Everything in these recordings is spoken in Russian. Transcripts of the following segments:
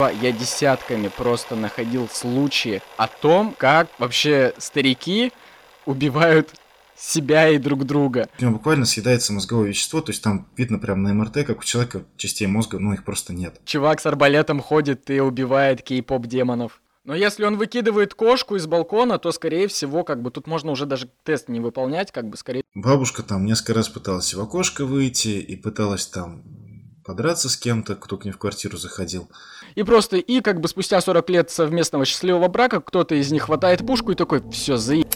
Я десятками просто находил случаи о том, как вообще старики убивают себя и друг друга. У него буквально съедается мозговое вещество, то есть там видно прямо на МРТ, как у человека частей мозга, ну их просто нет. Чувак с арбалетом ходит и убивает кей-поп демонов. Но если он выкидывает кошку из балкона, то, скорее всего, как бы тут можно уже даже тест не выполнять, как бы скорее... Бабушка там несколько раз пыталась в окошко выйти и пыталась там подраться с кем-то, кто к ней в квартиру заходил. И просто, и как бы спустя 40 лет совместного счастливого брака кто-то из них хватает пушку и такой, все, заеб...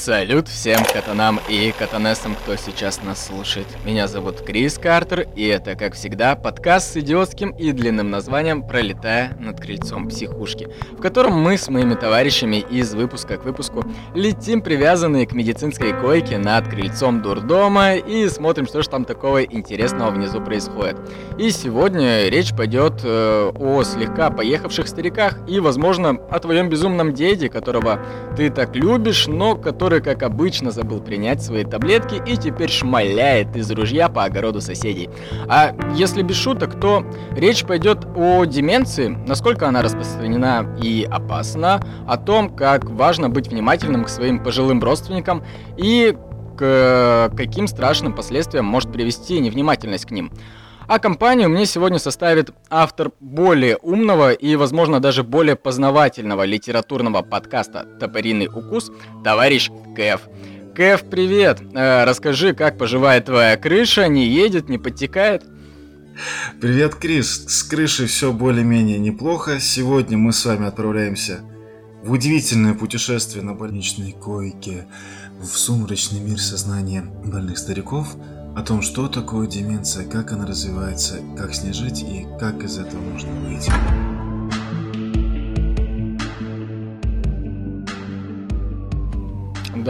Салют всем катанам и катанессам, кто сейчас нас слушает. Меня зовут Крис Картер, и это, как всегда, подкаст с идиотским и длинным названием «Пролетая над крыльцом психушки», в котором мы с моими товарищами из выпуска к выпуску летим привязанные к медицинской койке над крыльцом дурдома и смотрим, что же там такого интересного внизу происходит. И сегодня речь пойдет э, о слегка поехавших стариках и, возможно, о твоем безумном деде, которого ты так любишь, но который который, как обычно, забыл принять свои таблетки и теперь шмаляет из ружья по огороду соседей. А если без шуток, то речь пойдет о деменции, насколько она распространена и опасна, о том, как важно быть внимательным к своим пожилым родственникам и к каким страшным последствиям может привести невнимательность к ним. А компанию мне сегодня составит автор более умного и, возможно, даже более познавательного литературного подкаста «Топориный укус» товарищ Кэф. Кэф, привет! Э, расскажи, как поживает твоя крыша, не едет, не подтекает? Привет, Крис! С крышей все более-менее неплохо. Сегодня мы с вами отправляемся в удивительное путешествие на больничной койке в сумрачный мир сознания больных стариков – о том, что такое деменция, как она развивается, как с ней жить и как из этого можно выйти.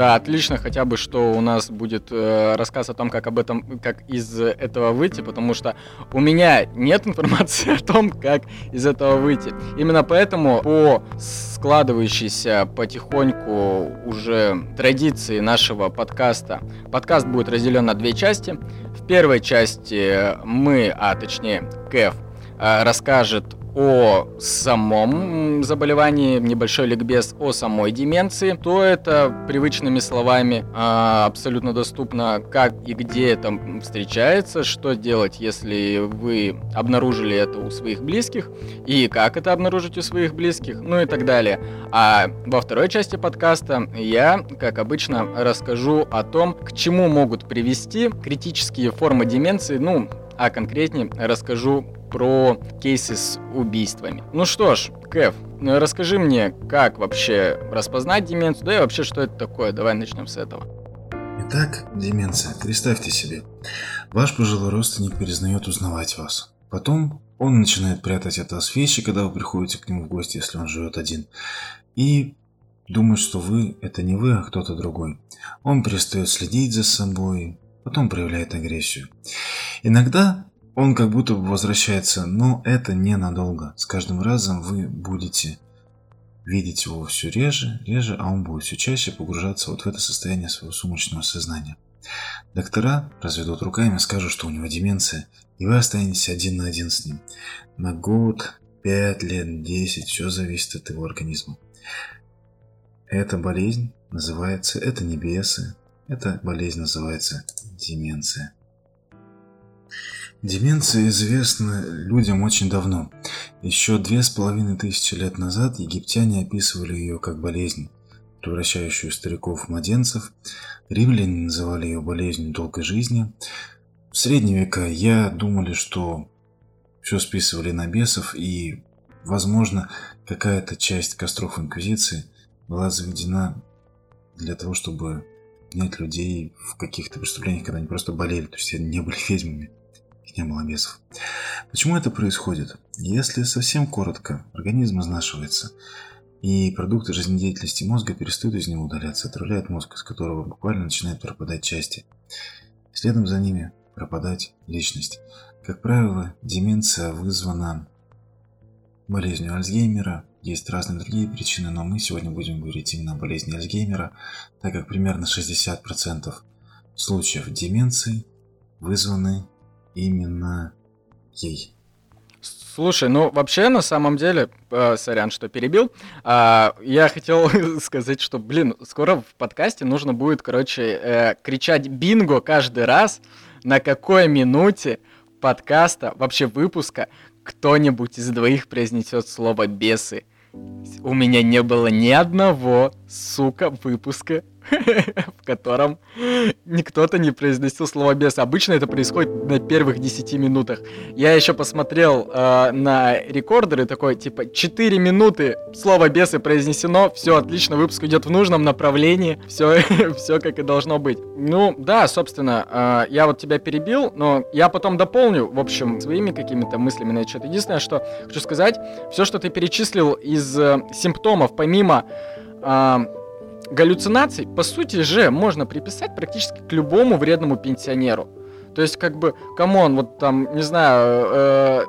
Да, отлично, хотя бы, что у нас будет э, рассказ о том, как об этом, как из этого выйти, потому что у меня нет информации о том, как из этого выйти. Именно поэтому по складывающейся потихоньку уже традиции нашего подкаста, подкаст будет разделен на две части. В первой части мы, а точнее Кэф, э, расскажет о самом заболевании, небольшой ликбез о самой деменции, то это привычными словами а, абсолютно доступно, как и где это встречается, что делать, если вы обнаружили это у своих близких, и как это обнаружить у своих близких, ну и так далее. А во второй части подкаста я, как обычно, расскажу о том, к чему могут привести критические формы деменции, ну, а конкретнее расскажу про кейсы с убийствами. Ну что ж, Кэв, ну расскажи мне, как вообще распознать деменцию, да и вообще, что это такое. Давай начнем с этого. Итак, деменция. Представьте себе. Ваш пожилой родственник перезнает узнавать вас. Потом он начинает прятать от вас вещи, когда вы приходите к нему в гости, если он живет один. И думает, что вы – это не вы, а кто-то другой. Он перестает следить за собой, потом проявляет агрессию. Иногда он как будто бы возвращается, но это ненадолго. С каждым разом вы будете видеть его все реже, реже, а он будет все чаще погружаться вот в это состояние своего сумрачного сознания. Доктора разведут руками, скажут, что у него деменция, и вы останетесь один на один с ним. На год, пять лет, десять, все зависит от его организма. Эта болезнь называется, это не бесы, эта болезнь называется деменция. Деменция известна людям очень давно. Еще две с половиной тысячи лет назад египтяне описывали ее как болезнь, превращающую стариков в младенцев. Римляне называли ее болезнью долгой жизни. В средние века я думали, что все списывали на бесов, и, возможно, какая-то часть костров Инквизиции была заведена для того, чтобы гнать людей в каких-то преступлениях, когда они просто болели, то есть не были ведьмами не было бесов. Почему это происходит? Если совсем коротко, организм изнашивается, и продукты жизнедеятельности мозга перестают из него удаляться, отравляют мозг, из которого буквально начинают пропадать части. Следом за ними пропадать личность. Как правило, деменция вызвана болезнью Альцгеймера, есть разные другие причины, но мы сегодня будем говорить именно о болезни Альцгеймера, так как примерно 60% случаев деменции вызваны именно ей. Слушай, ну вообще на самом деле, э, сорян, что перебил, э, я хотел сказать, что, блин, скоро в подкасте нужно будет, короче, э, кричать бинго каждый раз, на какой минуте подкаста, вообще выпуска, кто-нибудь из двоих произнесет слово бесы. У меня не было ни одного, сука, выпуска, в котором никто-то не произносил слово бес. Обычно это происходит на первых 10 минутах. Я еще посмотрел э, на рекордеры, такой, типа, 4 минуты слово бесы произнесено, все отлично, выпуск идет в нужном направлении, все, все как и должно быть. Ну, да, собственно, э, я вот тебя перебил, но я потом дополню, в общем, своими какими-то мыслями на этот Единственное, что хочу сказать, все, что ты перечислил из э, симптомов, помимо э, галлюцинаций, по сути же, можно приписать практически к любому вредному пенсионеру. То есть, как бы, come on, вот там, не знаю, э,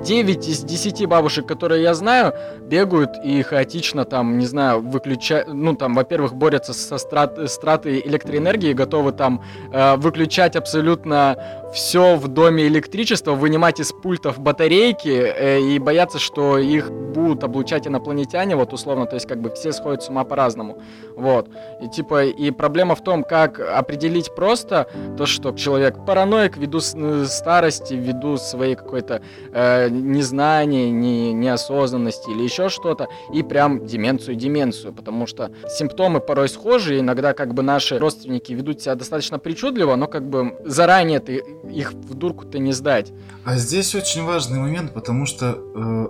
9 из 10 бабушек, которые я знаю, бегают и хаотично там, не знаю, выключают, ну там, во-первых, борются с трат, с тратой электроэнергии, готовы там э, выключать абсолютно все в доме электричество, вынимать из пультов батарейки э, и бояться, что их будут облучать инопланетяне, вот условно, то есть как бы все сходят с ума по-разному, вот. И типа, и проблема в том, как определить просто то, что человек параноик ввиду э, старости, ввиду своей какой-то э, незнания, не, неосознанности или еще что-то, и прям деменцию-деменцию, потому что симптомы порой схожи, иногда как бы наши родственники ведут себя достаточно причудливо, но как бы заранее ты их в дурку-то не сдать. А здесь очень важный момент, потому что э,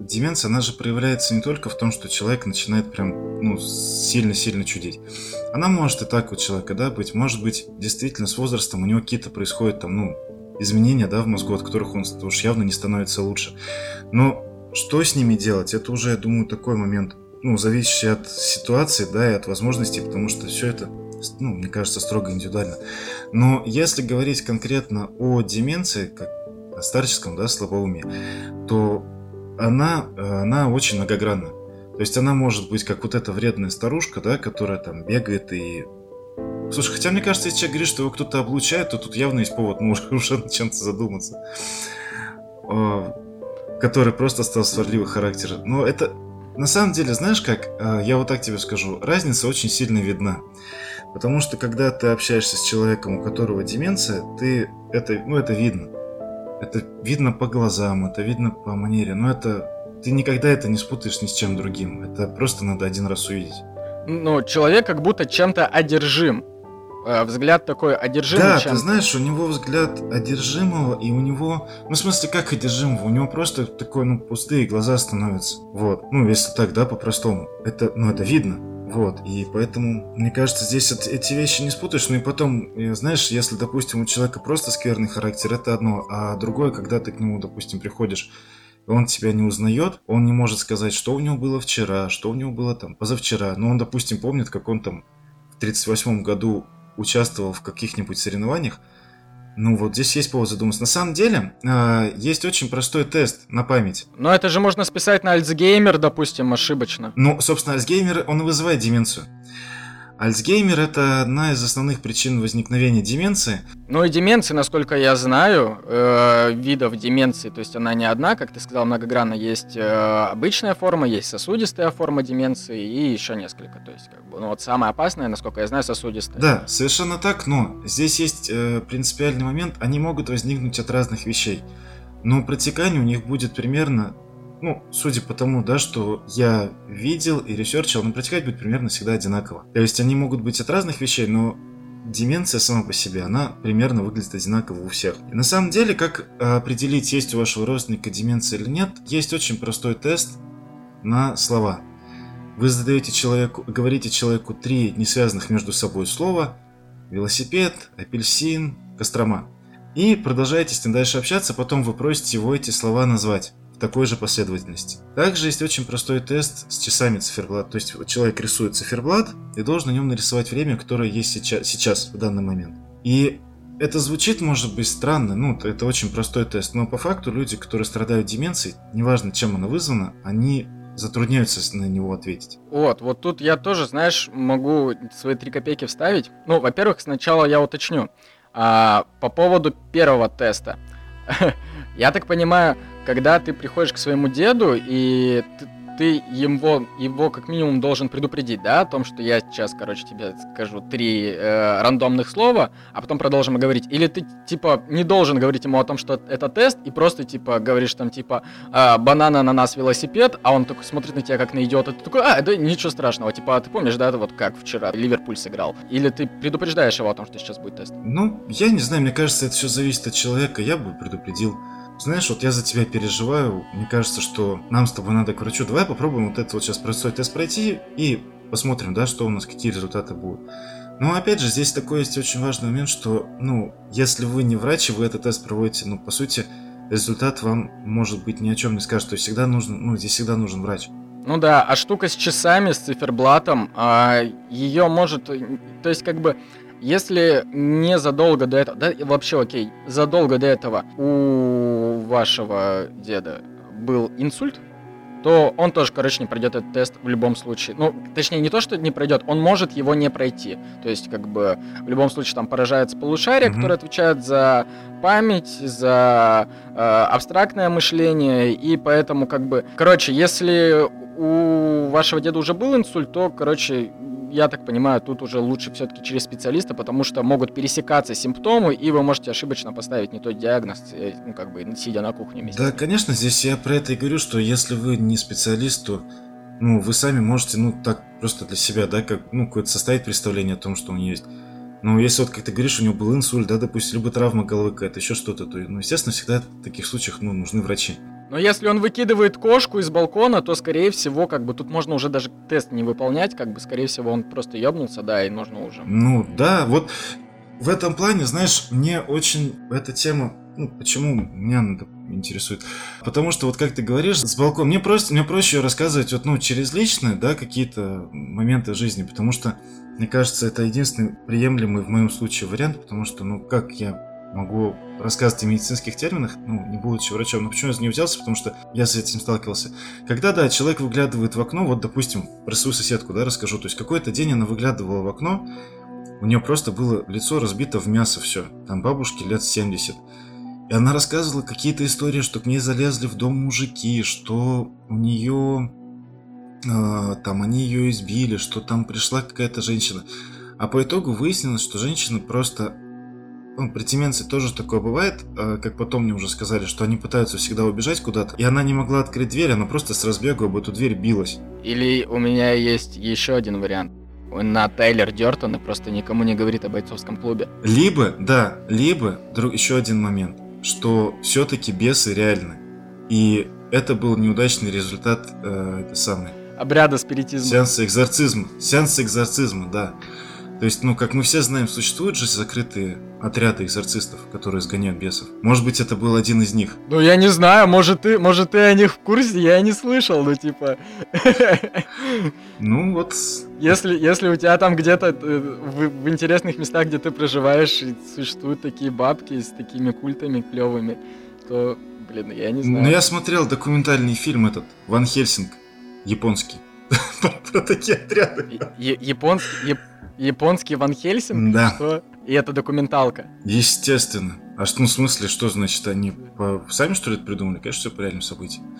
деменция, она же проявляется не только в том, что человек начинает прям, ну, сильно-сильно чудить. Она может и так у человека, да, быть. Может быть, действительно, с возрастом у него какие-то происходят там, ну, изменения, да, в мозгу, от которых он уж явно не становится лучше. Но что с ними делать, это уже, я думаю, такой момент, ну, зависящий от ситуации, да, и от возможностей, потому что все это ну, мне кажется, строго индивидуально. Но если говорить конкретно о деменции, как о старческом, да, слабоумии, то она, она очень многогранна. То есть она может быть как вот эта вредная старушка, да, которая там бегает и... Слушай, хотя мне кажется, если человек говорит, что его кто-то облучает, то тут явно есть повод, ну, уже на чем-то задуматься. А, который просто стал сварливый характер. Но это, на самом деле, знаешь как, а, я вот так тебе скажу, разница очень сильно видна. Потому что когда ты общаешься с человеком, у которого деменция, ты это, ну, это видно. Это видно по глазам, это видно по манере, но это ты никогда это не спутаешь ни с чем другим. Это просто надо один раз увидеть. Ну, человек как будто чем-то одержим. Э, взгляд такой одержимый. Да, ты знаешь, у него взгляд одержимого, и у него... Ну, в смысле, как одержимого? У него просто такой, ну, пустые глаза становятся. Вот. Ну, если так, да, по-простому. Это, ну, это видно. Вот, и поэтому, мне кажется, здесь эти вещи не спутаешь. Ну и потом, э, знаешь, если, допустим, у человека просто скверный характер, это одно, а другое, когда ты к нему, допустим, приходишь, он тебя не узнает, он не может сказать, что у него было вчера, что у него было там позавчера. Но он, допустим, помнит, как он там в 38 году участвовал в каких-нибудь соревнованиях, ну вот здесь есть повод задуматься. На самом деле, э, есть очень простой тест на память. Но это же можно списать на Альцгеймер, допустим, ошибочно. Ну, собственно, Альцгеймер, он и вызывает деменцию. Альцгеймер – это одна из основных причин возникновения деменции. Ну и деменции, насколько я знаю, э, видов деменции, то есть она не одна, как ты сказал, многогранно. Есть э, обычная форма, есть сосудистая форма деменции и еще несколько. То есть, как бы, ну вот самая опасная, насколько я знаю, сосудистая. Да, совершенно так, но здесь есть э, принципиальный момент, они могут возникнуть от разных вещей. Но протекание у них будет примерно ну, судя по тому, да, что я видел и research ил, но протекать будет примерно всегда одинаково. То есть они могут быть от разных вещей, но деменция сама по себе, она примерно выглядит одинаково у всех. И на самом деле, как определить, есть у вашего родственника деменция или нет, есть очень простой тест на слова. Вы задаете человеку, говорите человеку три не связанных между собой слова, велосипед, апельсин, Кострома. И продолжаете с ним дальше общаться, потом вы просите его эти слова назвать такой же последовательности. Также есть очень простой тест с часами циферблат. То есть человек рисует циферблат и должен на нем нарисовать время, которое есть сейчас, сейчас в данный момент. И это звучит, может быть, странно, ну, это очень простой тест, но по факту люди, которые страдают деменцией, неважно, чем она вызвана, они затрудняются на него ответить. Вот, вот тут я тоже, знаешь, могу свои три копейки вставить. Ну, во-первых, сначала я уточню. А, по поводу первого теста. Я так понимаю, когда ты приходишь к своему деду, и ты, ты его, его как минимум должен предупредить, да, о том, что я сейчас, короче, тебе скажу три э, рандомных слова, а потом продолжим говорить. Или ты, типа, не должен говорить ему о том, что это тест, и просто, типа, говоришь там, типа, э, банан, ананас, велосипед, а он такой смотрит на тебя как на идиота, ты такой, а, да ничего страшного, типа, ты помнишь, да, это вот как вчера Ливерпуль сыграл. Или ты предупреждаешь его о том, что сейчас будет тест? Ну, я не знаю, мне кажется, это все зависит от человека, я бы предупредил. Знаешь, вот я за тебя переживаю. Мне кажется, что нам с тобой надо к врачу. Давай попробуем вот это вот сейчас простой тест пройти и посмотрим, да, что у нас, какие результаты будут. Но опять же, здесь такой есть очень важный момент, что, ну, если вы не врач, и вы этот тест проводите, ну, по сути, результат вам, может быть, ни о чем не скажет. То есть всегда нужно, ну, здесь всегда нужен врач. Ну да, а штука с часами, с циферблатом, а, ее может, то есть как бы если не задолго до этого, да, вообще окей, задолго до этого у вашего деда был инсульт, то он тоже, короче, не пройдет этот тест в любом случае. Ну, точнее, не то, что не пройдет, он может его не пройти. То есть, как бы, в любом случае, там поражается полушарие, mm-hmm. которое отвечает за память, за э, абстрактное мышление, и поэтому, как бы, короче, если у вашего деда уже был инсульт, то, короче, я так понимаю, тут уже лучше все-таки через специалиста, потому что могут пересекаться симптомы, и вы можете ошибочно поставить не тот диагноз, э, ну, как бы, сидя на кухне вместе. Да, конечно, здесь я про это и говорю, что если вы не специалист, то ну, вы сами можете, ну, так просто для себя, да, как, ну, какое-то составить представление о том, что у него есть. Но если вот, как ты говоришь, у него был инсульт, да, допустим, либо травма головы какая-то, еще что-то, то, ну, естественно, всегда в таких случаях, ну, нужны врачи. Но если он выкидывает кошку из балкона, то, скорее всего, как бы тут можно уже даже тест не выполнять, как бы, скорее всего, он просто ебнулся, да, и нужно уже. Ну, да, вот в этом плане, знаешь, мне очень эта тема, ну, почему меня это интересует? Потому что, вот как ты говоришь, с балкона, мне просто, мне проще рассказывать, вот, ну, через личные, да, какие-то моменты жизни, потому что, мне кажется, это единственный приемлемый в моем случае вариант, потому что, ну, как я могу рассказывать о медицинских терминах, ну, не будучи врачом. Но почему я нее взялся? Потому что я с этим сталкивался. Когда, да, человек выглядывает в окно, вот, допустим, про свою соседку, да, расскажу. То есть, какой-то день она выглядывала в окно, у нее просто было лицо разбито в мясо все. Там бабушке лет 70. И она рассказывала какие-то истории, что к ней залезли в дом мужики, что у нее... Э, там они ее избили, что там пришла какая-то женщина. А по итогу выяснилось, что женщина просто ну, при тоже такое бывает, э, как потом мне уже сказали, что они пытаются всегда убежать куда-то, и она не могла открыть дверь, она просто с разбегу об эту дверь билась. Или у меня есть еще один вариант. На Тайлер Дертон и просто никому не говорит о бойцовском клубе. Либо, да, либо, друг, еще один момент, что все-таки бесы реальны. И это был неудачный результат, э, это самое. Обряда спиритизма. Сеанса экзорцизма. Сеанса экзорцизма, да. То есть, ну, как мы все знаем, существуют же закрытые отряды экзорцистов, которые сгоняют бесов. Может быть, это был один из них. Ну, я не знаю, может ты, может ты о них в курсе, я не слышал, ну, типа... Ну, вот... Если, если у тебя там где-то э, в, в интересных местах, где ты проживаешь, существуют такие бабки с такими культами клевыми, то, блин, я не знаю. Ну, я смотрел документальный фильм этот, Ван Хельсинг, японский, про такие отряды. Японский Японский Ван Хельсинг? Да. Что? И это документалка. Естественно. А что, ну, в смысле, что значит, они по... сами, что ли, это придумали? Конечно, все по реальным событиям.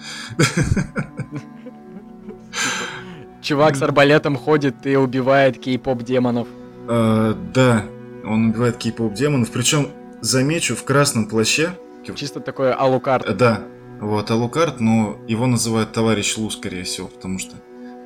Чувак с арбалетом ходит и убивает кей-поп демонов. А, да, он убивает кей-поп демонов. Причем, замечу, в красном плаще. Чисто такой алукарт. Да, вот, алукарт, но его называют товарищ Лу, скорее всего, потому что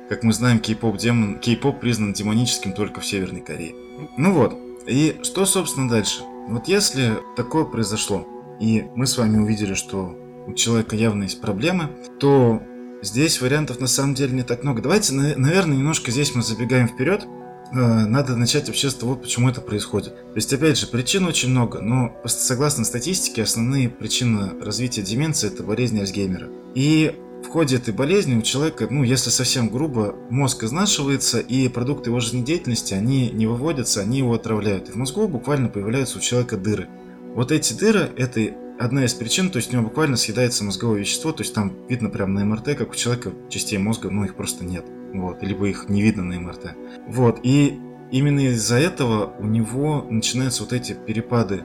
как мы знаем, кей-поп демон, кей-поп признан демоническим только в Северной Корее. Ну вот, и что, собственно, дальше? Вот если такое произошло, и мы с вами увидели, что у человека явно есть проблемы, то здесь вариантов на самом деле не так много. Давайте, наверное, немножко здесь мы забегаем вперед. Э, надо начать вообще с того, почему это происходит. То есть, опять же, причин очень много, но согласно статистике, основные причины развития деменции – это болезнь Альцгеймера. И в ходе этой болезни у человека, ну, если совсем грубо, мозг изнашивается, и продукты его жизнедеятельности, они не выводятся, они его отравляют. И в мозгу буквально появляются у человека дыры. Вот эти дыры, это одна из причин, то есть у него буквально съедается мозговое вещество, то есть там видно прямо на МРТ, как у человека частей мозга, ну, их просто нет. Вот, либо их не видно на МРТ. Вот, и именно из-за этого у него начинаются вот эти перепады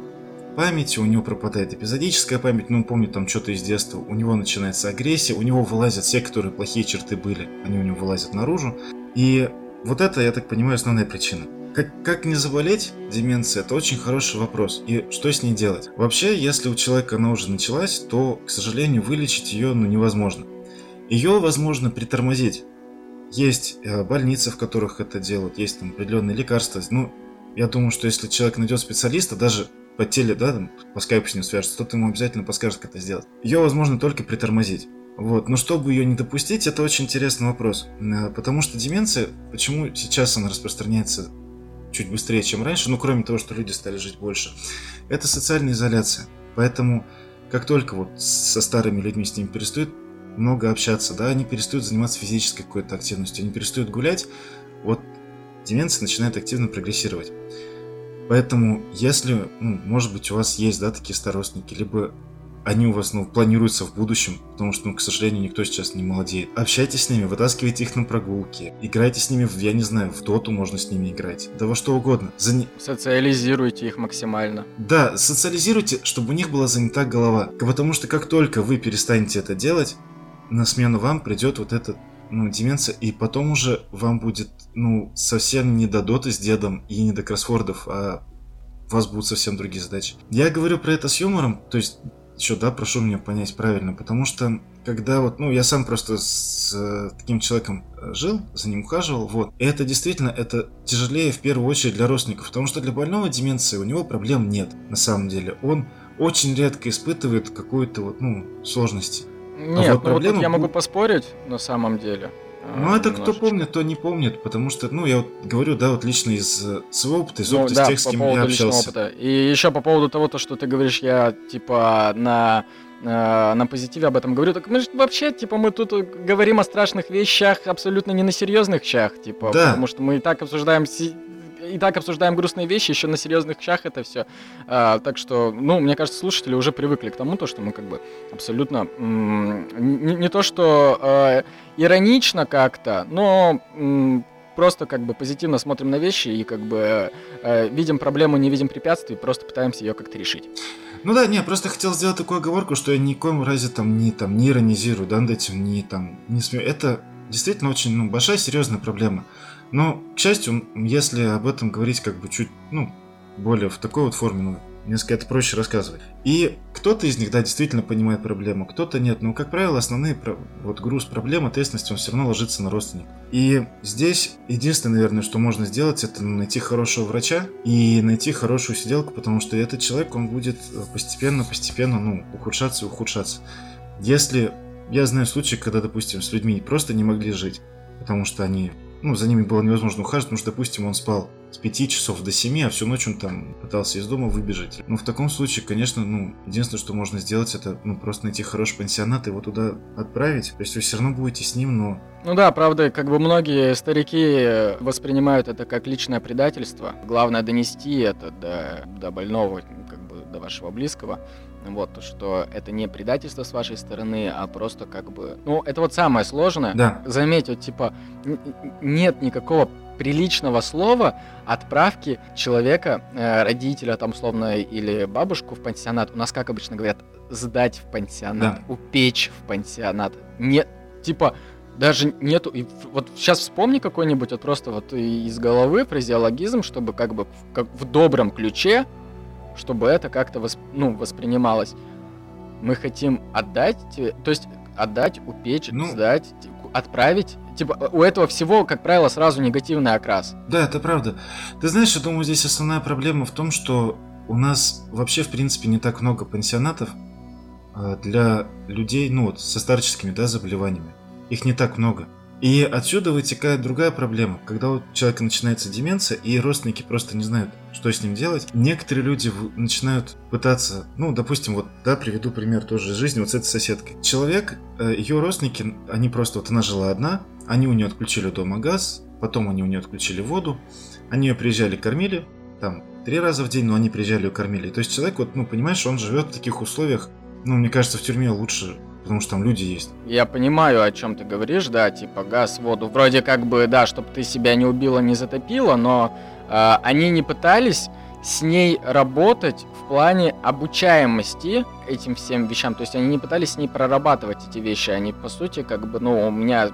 памяти, у него пропадает эпизодическая память, ну он помнит там что-то из детства, у него начинается агрессия, у него вылазят все, которые плохие черты были, они у него вылазят наружу. И вот это, я так понимаю, основная причина. Как, как не заболеть деменцией, это очень хороший вопрос. И что с ней делать? Вообще, если у человека она уже началась, то, к сожалению, вылечить ее ну, невозможно. Ее возможно притормозить. Есть э, больницы, в которых это делают, есть там определенные лекарства. Ну, я думаю, что если человек найдет специалиста, даже по теле, да, там, по скайпу с ним свяжется, тот ему обязательно подскажет, как это сделать. Ее возможно только притормозить. Вот. Но чтобы ее не допустить, это очень интересный вопрос. Э, потому что деменция, почему сейчас она распространяется чуть быстрее, чем раньше, ну, кроме того, что люди стали жить больше, это социальная изоляция. Поэтому, как только вот со старыми людьми с ними перестают много общаться, да, они перестают заниматься физической какой-то активностью, они перестают гулять, вот деменция начинает активно прогрессировать. Поэтому, если, ну, может быть, у вас есть, да, такие старостники, либо они у вас, ну, планируются в будущем, потому что, ну, к сожалению, никто сейчас не молодеет. Общайтесь с ними, вытаскивайте их на прогулки, играйте с ними, в, я не знаю, в доту можно с ними играть, да во что угодно. Зан... Социализируйте их максимально. Да, социализируйте, чтобы у них была занята голова. Потому что как только вы перестанете это делать, на смену вам придет вот эта ну, деменция, и потом уже вам будет, ну, совсем не до доты с дедом и не до кроссвордов, а у вас будут совсем другие задачи. Я говорю про это с юмором, то есть еще, да, прошу меня понять правильно, потому что когда вот, ну, я сам просто с э, таким человеком э, жил, за ним ухаживал, вот, и это действительно, это тяжелее в первую очередь для родственников, потому что для больного деменции у него проблем нет, на самом деле. Он очень редко испытывает какую-то вот, ну, сложности. Нет, а вот ну проблема... вот я могу поспорить на самом деле. Ну, это кто помнит, то не помнит, потому что, ну, я вот говорю, да, вот лично из э, своего опыта, из ну, опыта да, тех, с кем я общался. Опыта. И еще по поводу того, то, что ты говоришь, я, типа, на э, на позитиве об этом говорю. Так мы же вообще, типа, мы тут говорим о страшных вещах, абсолютно не на серьезных вещах, типа, да. потому что мы и так обсуждаем и так обсуждаем грустные вещи, еще на серьезных щах это все. А, так что, ну, мне кажется, слушатели уже привыкли к тому, то, что мы как бы абсолютно не, не то, что э, иронично как-то, но просто как бы позитивно смотрим на вещи и как бы э, видим проблему, не видим препятствий, просто пытаемся ее как-то решить. Ну да, не, просто хотел сделать такую оговорку, что я ни в коем разе там не, там, не иронизирую, да, над этим, не там, не смею. Это действительно очень ну, большая серьезная проблема. Но, к счастью, если об этом говорить как бы чуть, ну, более в такой вот форме, ну, несколько это проще рассказывать. И кто-то из них, да, действительно понимает проблему, кто-то нет. Но, как правило, основные, вот груз проблем, ответственности, он все равно ложится на родственника. И здесь единственное, наверное, что можно сделать, это найти хорошего врача и найти хорошую сиделку, потому что этот человек, он будет постепенно-постепенно, ну, ухудшаться и ухудшаться. Если я знаю случаи, когда, допустим, с людьми просто не могли жить, потому что они ну, за ними было невозможно ухаживать, потому что, допустим, он спал с 5 часов до 7, а всю ночь он там пытался из дома выбежать. Ну, в таком случае, конечно, ну, единственное, что можно сделать, это, ну, просто найти хороший пансионат и его туда отправить. То есть вы все равно будете с ним, но... Ну да, правда, как бы многие старики воспринимают это как личное предательство. Главное донести это до, до больного, как бы до вашего близкого. Вот, что это не предательство с вашей стороны, а просто как бы... Ну, это вот самое сложное. Да. Заметь, вот, типа, нет никакого приличного слова отправки человека, э, родителя там условно или бабушку в пансионат. У нас, как обычно говорят, сдать в пансионат, да. упечь в пансионат. Не, типа, даже нету... И вот сейчас вспомни какой-нибудь вот просто вот из головы фразеологизм, чтобы как бы в, как в добром ключе чтобы это как-то восп... ну, воспринималось. Мы хотим отдать, то есть отдать, упечь, ну, сдать, отправить. Типа, у этого всего, как правило, сразу негативный окрас. Да, это правда. Ты знаешь, я думаю, здесь основная проблема в том, что у нас вообще, в принципе, не так много пансионатов а, для людей, ну вот, со старческими, да, заболеваниями. Их не так много. И отсюда вытекает другая проблема. Когда у человека начинается деменция, и родственники просто не знают, что с ним делать, некоторые люди начинают пытаться, ну, допустим, вот, да, приведу пример тоже из жизни вот с этой соседкой. Человек, э, ее родственники, они просто, вот она жила одна, они у нее отключили дома газ, потом они у нее отключили воду, они ее приезжали, кормили, там, три раза в день, но они приезжали и кормили. То есть человек, вот, ну, понимаешь, он живет в таких условиях, ну, мне кажется, в тюрьме лучше потому что там люди есть. Я понимаю, о чем ты говоришь, да, типа газ, воду. Вроде как бы, да, чтобы ты себя не убила, не затопила, но э, они не пытались с ней работать в плане обучаемости этим всем вещам. То есть они не пытались с ней прорабатывать эти вещи. Они, по сути, как бы, ну, у меня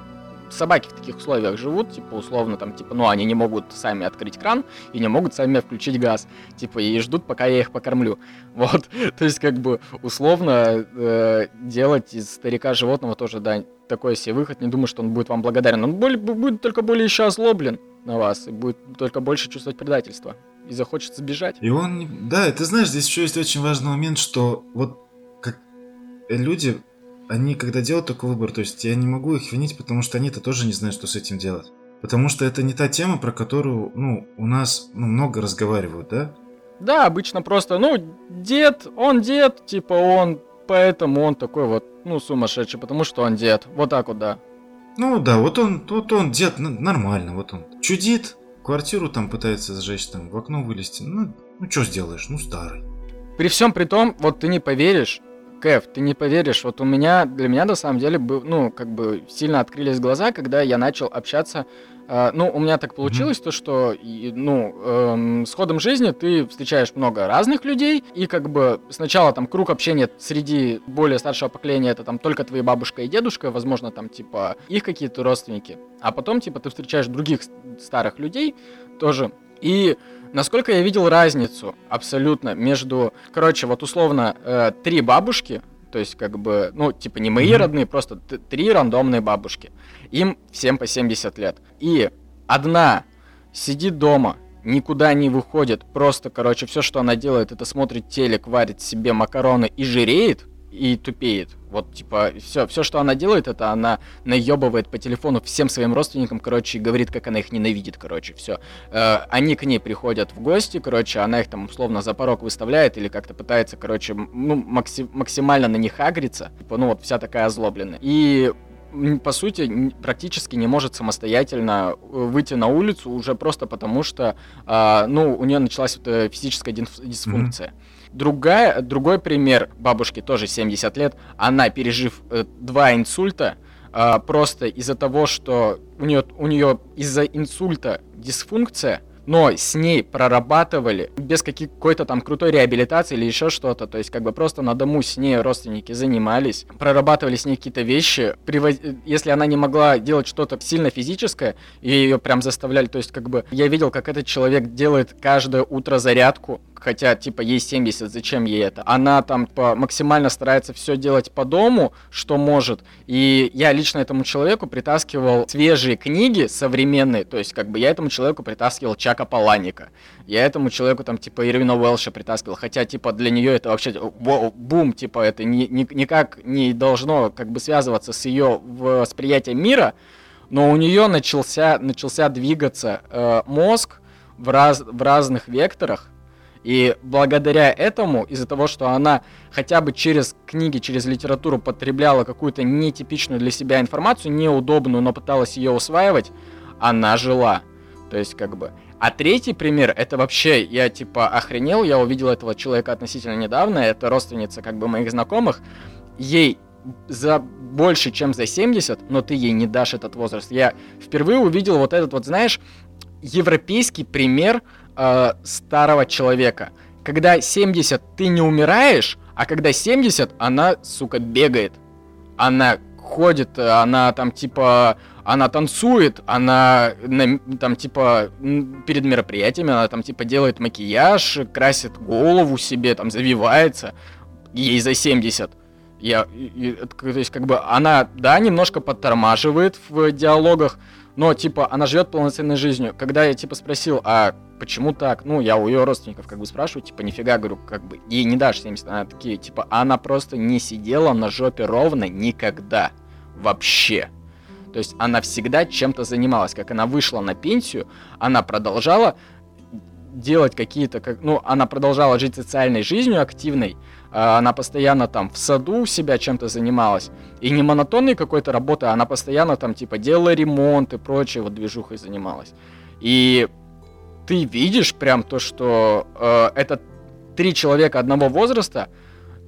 собаки в таких условиях живут, типа, условно, там, типа, ну, они не могут сами открыть кран и не могут сами включить газ, типа, и ждут, пока я их покормлю. Вот, то есть, как бы, условно, э, делать из старика животного тоже, да, такой себе выход, не думаю, что он будет вам благодарен. Он более, будет только более еще озлоблен на вас и будет только больше чувствовать предательство и захочет сбежать. И он, да, ты знаешь, здесь еще есть очень важный момент, что вот как люди они когда делают такой выбор, то есть я не могу их винить, потому что они-то тоже не знают, что с этим делать. Потому что это не та тема, про которую, ну, у нас ну, много разговаривают, да? Да, обычно просто, ну, дед, он дед, типа он, поэтому он такой вот, ну, сумасшедший, потому что он дед. Вот так вот, да. Ну да, вот он, вот он дед, нормально, вот он чудит, квартиру там пытается сжечь, там в окно вылезти. Ну, ну что сделаешь, ну старый. При всем при том, вот ты не поверишь, Кэв, ты не поверишь, вот у меня, для меня на самом деле, был, ну, как бы сильно открылись глаза, когда я начал общаться. Uh, ну, у меня так получилось, mm-hmm. то, что, ну, эм, с ходом жизни ты встречаешь много разных людей, и как бы сначала там круг общения среди более старшего поколения это там только твои бабушка и дедушка, возможно, там типа их какие-то родственники, а потом типа ты встречаешь других старых людей тоже, и Насколько я видел разницу абсолютно между, короче, вот условно э, три бабушки, то есть как бы, ну, типа не мои mm-hmm. родные, просто три рандомные бабушки. Им всем по 70 лет. И одна сидит дома, никуда не выходит, просто, короче, все, что она делает, это смотрит телек, варит себе макароны и жиреет, и тупеет. Вот, типа, все, все, что она делает, это она наебывает по телефону всем своим родственникам, короче, и говорит, как она их ненавидит, короче, все. Э, они к ней приходят в гости, короче, она их там условно за порог выставляет или как-то пытается, короче, ну, макси- максимально на них агриться. Типа, ну, вот вся такая озлобленная. И по сути, практически не может самостоятельно э, выйти на улицу уже просто потому, что, э, ну, у нее началась вот физическая дисфункция. Mm-hmm. Другая, другой пример. Бабушки, тоже 70 лет, она, пережив э, два инсульта, э, просто из-за того, что у нее, у нее из-за инсульта дисфункция, но с ней прорабатывали без какой-то там крутой реабилитации или еще что-то, то есть как бы просто на дому с ней родственники занимались, прорабатывали с ней какие-то вещи, привоз... если она не могла делать что-то сильно физическое, ее прям заставляли, то есть как бы я видел, как этот человек делает каждое утро зарядку, хотя, типа, ей 70, зачем ей это? Она там по, максимально старается все делать по дому, что может. И я лично этому человеку притаскивал свежие книги современные, то есть, как бы, я этому человеку притаскивал Чака Паланика. Я этому человеку, там, типа, Ирвина Уэлша притаскивал, хотя, типа, для нее это вообще бум, типа, это ни, ни, никак не должно, как бы, связываться с ее восприятием мира, но у нее начался, начался двигаться э, мозг в, раз, в разных векторах, и благодаря этому, из-за того, что она хотя бы через книги, через литературу потребляла какую-то нетипичную для себя информацию, неудобную, но пыталась ее усваивать, она жила. То есть, как бы. А третий пример, это вообще, я типа охренел, я увидел этого человека относительно недавно, это родственница как бы моих знакомых, ей за больше, чем за 70, но ты ей не дашь этот возраст. Я впервые увидел вот этот вот, знаешь, европейский пример э, старого человека. Когда 70 ты не умираешь, а когда 70 она, сука, бегает. Она ходит, она там типа, она танцует, она там типа перед мероприятиями, она там типа делает макияж, красит голову себе, там завивается, ей за 70. Я, и, то есть как бы она, да, немножко подтормаживает в диалогах, но типа она живет полноценной жизнью. Когда я типа спросил, а почему так? Ну, я у ее родственников как бы спрашиваю, типа, нифига, говорю, как бы, ей не дашь 70. Она такие, типа, она просто не сидела на жопе ровно никогда. Вообще. То есть она всегда чем-то занималась. Как она вышла на пенсию, она продолжала делать какие-то, как, ну, она продолжала жить социальной жизнью активной, а она постоянно там в саду себя чем-то занималась, и не монотонной какой-то работы, она постоянно там типа делала ремонт и прочее вот движухой занималась. И ты видишь прям то, что э, это три человека одного возраста,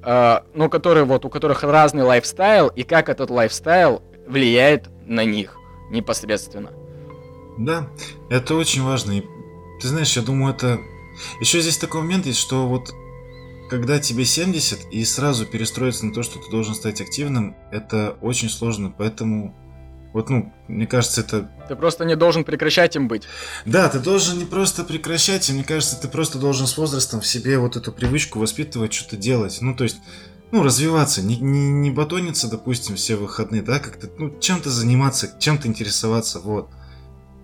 э, ну, которые вот, у которых разный lifestyle, и как этот lifestyle влияет на них непосредственно. Да, это очень важно. И ты знаешь, я думаю, это Еще здесь такой момент есть, что вот когда тебе 70 и сразу перестроиться на то, что ты должен стать активным, это очень сложно, поэтому вот, ну, мне кажется, это... Ты просто не должен прекращать им быть. Да, ты должен не просто прекращать, и мне кажется, ты просто должен с возрастом в себе вот эту привычку воспитывать, что-то делать. Ну, то есть, ну, развиваться, не, не, не батониться, допустим, все выходные, да, как-то, ну, чем-то заниматься, чем-то интересоваться, вот.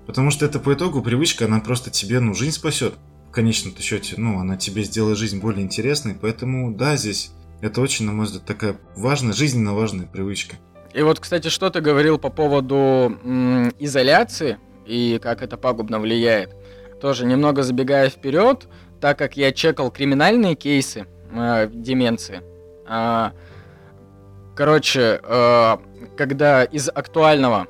Потому что это по итогу привычка, она просто тебе, ну, жизнь спасет. Конечном-то счете, ну, она тебе сделает жизнь более интересной, поэтому, да, здесь это очень, на мой взгляд, такая важная, жизненно важная привычка. И вот, кстати, что ты говорил по поводу м, изоляции и как это пагубно влияет. Тоже немного забегая вперед, так как я чекал криминальные кейсы э, деменции. Э, короче, э, когда из актуального,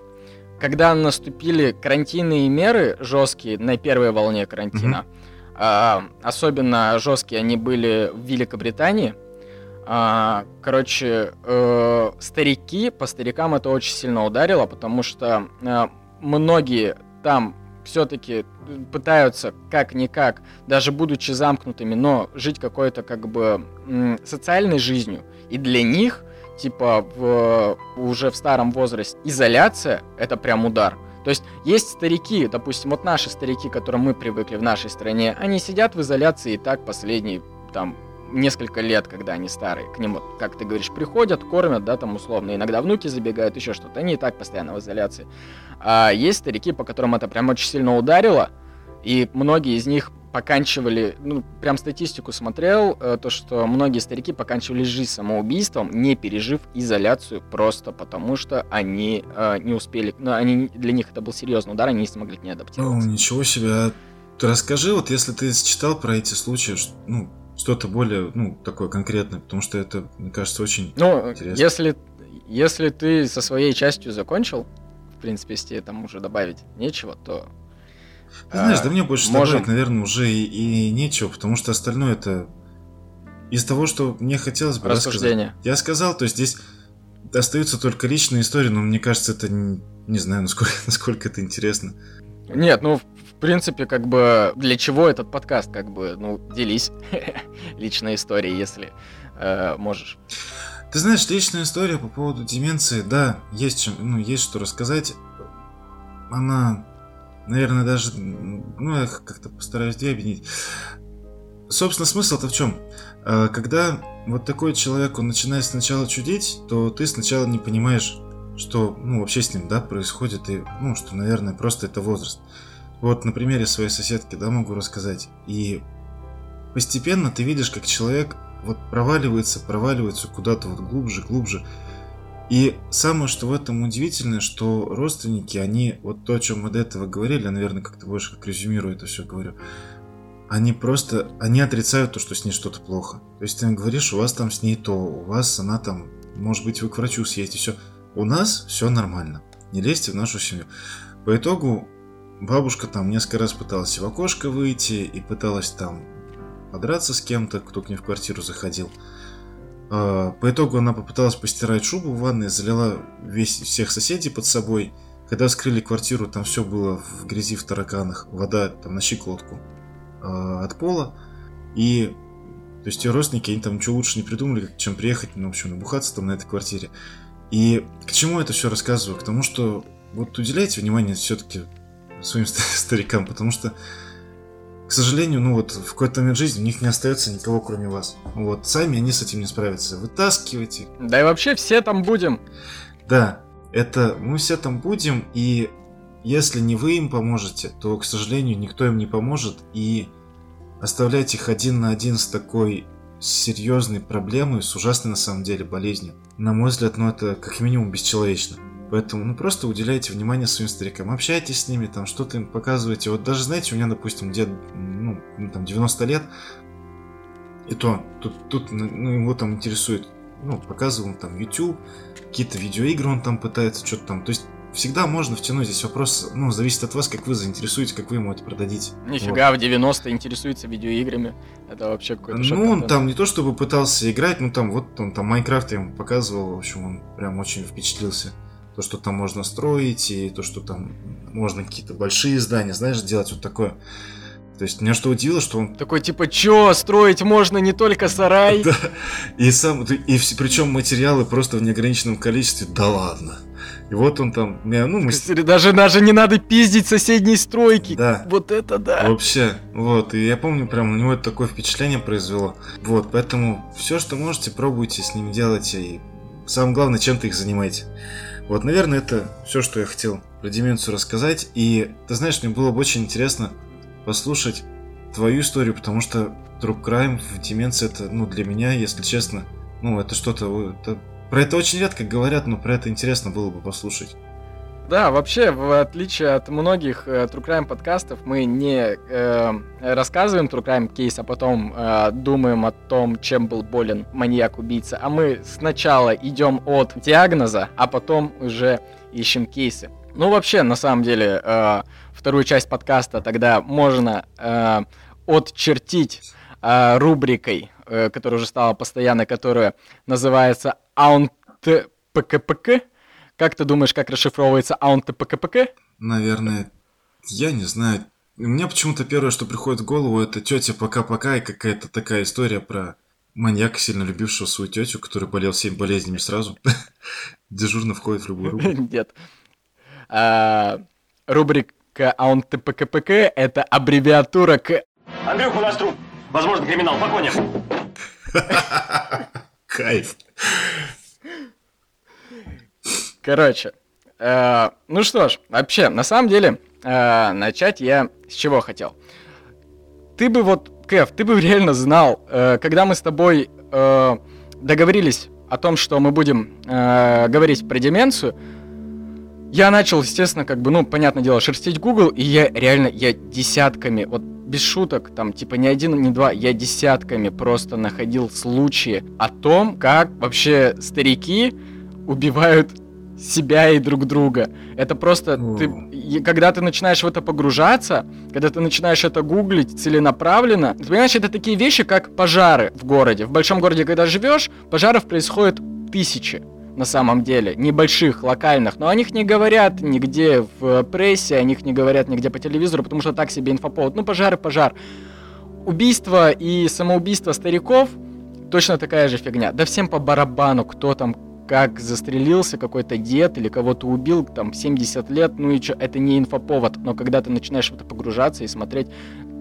когда наступили карантинные меры жесткие на первой волне карантина, mm-hmm. Э, особенно жесткие они были в Великобритании, а, короче, э, старики, по старикам это очень сильно ударило, потому что э, многие там все-таки пытаются как-никак, даже будучи замкнутыми, но жить какой-то как бы социальной жизнью. И для них, типа, в, уже в старом возрасте, изоляция — это прям удар. То есть есть старики, допустим, вот наши старики, к которым мы привыкли в нашей стране, они сидят в изоляции и так последние там несколько лет, когда они старые, к ним, вот, как ты говоришь, приходят, кормят, да, там условно, иногда внуки забегают, еще что-то, они и так постоянно в изоляции. А есть старики, по которым это прям очень сильно ударило, и многие из них поканчивали, ну, прям статистику смотрел, э, то, что многие старики поканчивали жизнь самоубийством, не пережив изоляцию, просто потому что они э, не успели, ну, они, для них это был серьезный удар, они не смогли к ней адаптироваться. Ну, ничего себе, а ты расскажи, вот если ты читал про эти случаи, ну, что-то более, ну, такое конкретное, потому что это, мне кажется, очень ну, интересно. Если, если ты со своей частью закончил, в принципе, если там уже добавить нечего, то... Ты знаешь, а, да мне больше можем... добавить, наверное, уже и, и нечего, потому что остальное это из того, что мне хотелось бы рассказать. Я сказал, то есть здесь остаются только личные истории, но мне кажется, это не, не знаю, насколько, насколько это интересно. Нет, ну, в принципе, как бы для чего этот подкаст, как бы, ну, делись личной историей, если э, можешь. Ты знаешь, личная история по поводу деменции, да, есть чем, ну, есть что рассказать. Она, наверное, даже, ну, я как-то постараюсь две объединить. Собственно, смысл-то в чем? Э, когда вот такой человек, он начинает сначала чудить, то ты сначала не понимаешь, что, ну, вообще с ним, да, происходит, и, ну, что, наверное, просто это возраст. Вот на примере своей соседки, да, могу рассказать. И постепенно ты видишь, как человек вот проваливается, проваливается куда-то вот глубже, глубже. И самое, что в этом удивительное, что родственники, они, вот то, о чем мы до этого говорили, я, наверное, как-то больше как резюмирую это все говорю, они просто, они отрицают то, что с ней что-то плохо. То есть ты им говоришь, у вас там с ней то, у вас она там, может быть, вы к врачу съездите, все. У нас все нормально. Не лезьте в нашу семью. По итогу Бабушка там несколько раз пыталась в окошко выйти и пыталась там подраться с кем-то, кто к ней в квартиру заходил. А, по итогу она попыталась постирать шубу в ванной, залила весь, всех соседей под собой. Когда вскрыли квартиру, там все было в грязи, в тараканах, вода там на щиколотку э, от пола. И то есть ее родственники, они там ничего лучше не придумали, чем приехать, ну, в общем, набухаться там на этой квартире. И к чему это все рассказываю? К тому, что вот уделяйте внимание все-таки своим старикам, потому что, к сожалению, ну вот в какой-то момент жизни у них не остается никого, кроме вас. Вот сами они с этим не справятся. Вытаскивайте. Да и вообще все там будем. Да, это мы все там будем, и если не вы им поможете, то, к сожалению, никто им не поможет, и оставлять их один на один с такой серьезной проблемой, с ужасной на самом деле болезнью, на мой взгляд, ну это как минимум бесчеловечно. Поэтому, ну, просто уделяйте внимание своим старикам, общайтесь с ними, там, что-то им показывайте. Вот даже, знаете, у меня, допустим, дед, ну, там, 90 лет, и то, тут, тут ну, его там интересует, ну, показывал он там YouTube, какие-то видеоигры он там пытается, что-то там, то есть всегда можно втянуть здесь вопрос, ну, зависит от вас, как вы заинтересуете, как вы ему это продадите. Нифига, вот. в 90 интересуется видеоиграми. Это вообще какой-то Ну, он там не то чтобы пытался играть, ну там вот он там Майнкрафт ему показывал, в общем, он прям очень впечатлился то, что там можно строить, и то, что там можно какие-то большие здания, знаешь, делать вот такое. То есть меня что удивило, что он... Такой типа, чё, строить можно не только сарай? Да, и сам, и причем материалы просто в неограниченном количестве, да ладно. И вот он там, ну, мы... Даже, даже не надо пиздить соседние стройки. Да. Вот это да. Вообще, вот, и я помню, прям на него это такое впечатление произвело. Вот, поэтому все, что можете, пробуйте с ним делать, и самое главное, чем-то их занимайте. Вот, наверное, это все, что я хотел про деменцию рассказать. И, ты знаешь, мне было бы очень интересно послушать твою историю, потому что True Crime в деменции, это, ну, для меня, если честно, ну, это что-то... Это, про это очень редко говорят, но про это интересно было бы послушать. Да, вообще, в отличие от многих э, True Crime подкастов, мы не э, рассказываем True Crime кейс, а потом э, думаем о том, чем был болен маньяк-убийца, а мы сначала идем от диагноза, а потом уже ищем кейсы. Ну, вообще, на самом деле, э, вторую часть подкаста тогда можно э, отчертить э, рубрикой, э, которая уже стала постоянной, которая называется АУНТПКПК. Как ты думаешь, как расшифровывается АУНТПКПК? Наверное, я не знаю. У меня почему-то первое, что приходит в голову, это тетя пока-пока и какая-то такая история про маньяка, сильно любившего свою тетю, который болел всеми болезнями сразу. Дежурно входит в любую рубрику. Нет. А, рубрика АУНТПКПК — это аббревиатура к... Андрюх, у нас труп. Возможно, криминал. По Кайф. Короче, э, ну что ж, вообще, на самом деле, э, начать я с чего хотел. Ты бы вот, Кэв, ты бы реально знал, э, когда мы с тобой э, договорились о том, что мы будем э, говорить про деменцию, я начал, естественно, как бы, ну, понятное дело, шерстить Google, и я реально, я десятками, вот без шуток, там, типа, не один, не два, я десятками просто находил случаи о том, как вообще старики убивают себя и друг друга. Это просто ты, когда ты начинаешь в это погружаться, когда ты начинаешь это гуглить целенаправленно, ты понимаешь, это такие вещи, как пожары в городе. В большом городе, когда живешь, пожаров происходит тысячи на самом деле, небольших, локальных, но о них не говорят нигде в прессе, о них не говорят нигде по телевизору, потому что так себе инфоповод. Ну, пожар и пожар. Убийство и самоубийство стариков точно такая же фигня. Да всем по барабану, кто там как застрелился какой-то дед или кого-то убил, там, 70 лет, ну и что, это не инфоповод, но когда ты начинаешь в это погружаться и смотреть,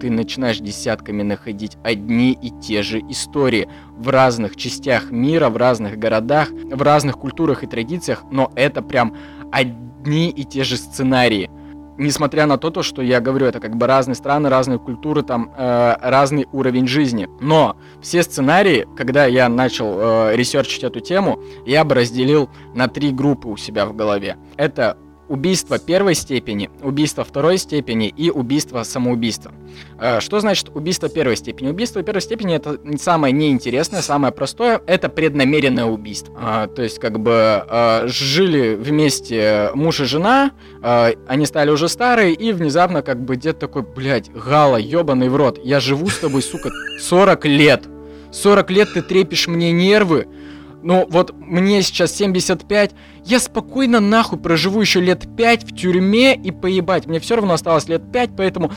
ты начинаешь десятками находить одни и те же истории в разных частях мира, в разных городах, в разных культурах и традициях, но это прям одни и те же сценарии несмотря на то, то, что я говорю, это как бы разные страны, разные культуры, там э, разный уровень жизни. Но все сценарии, когда я начал э, ресерчить эту тему, я бы разделил на три группы у себя в голове. Это убийство первой степени, убийство второй степени и убийство самоубийства. Э, что значит убийство первой степени? Убийство первой степени это самое неинтересное, самое простое, это преднамеренное убийство. А, то есть как бы э, жили вместе муж и жена, э, они стали уже старые, и внезапно как бы дед такой, блядь, Гала, ебаный в рот, я живу с тобой, сука, 40 лет. 40 лет ты трепишь мне нервы, ну, вот мне сейчас 75, я спокойно нахуй проживу еще лет 5 в тюрьме и поебать. Мне все равно осталось лет 5, поэтому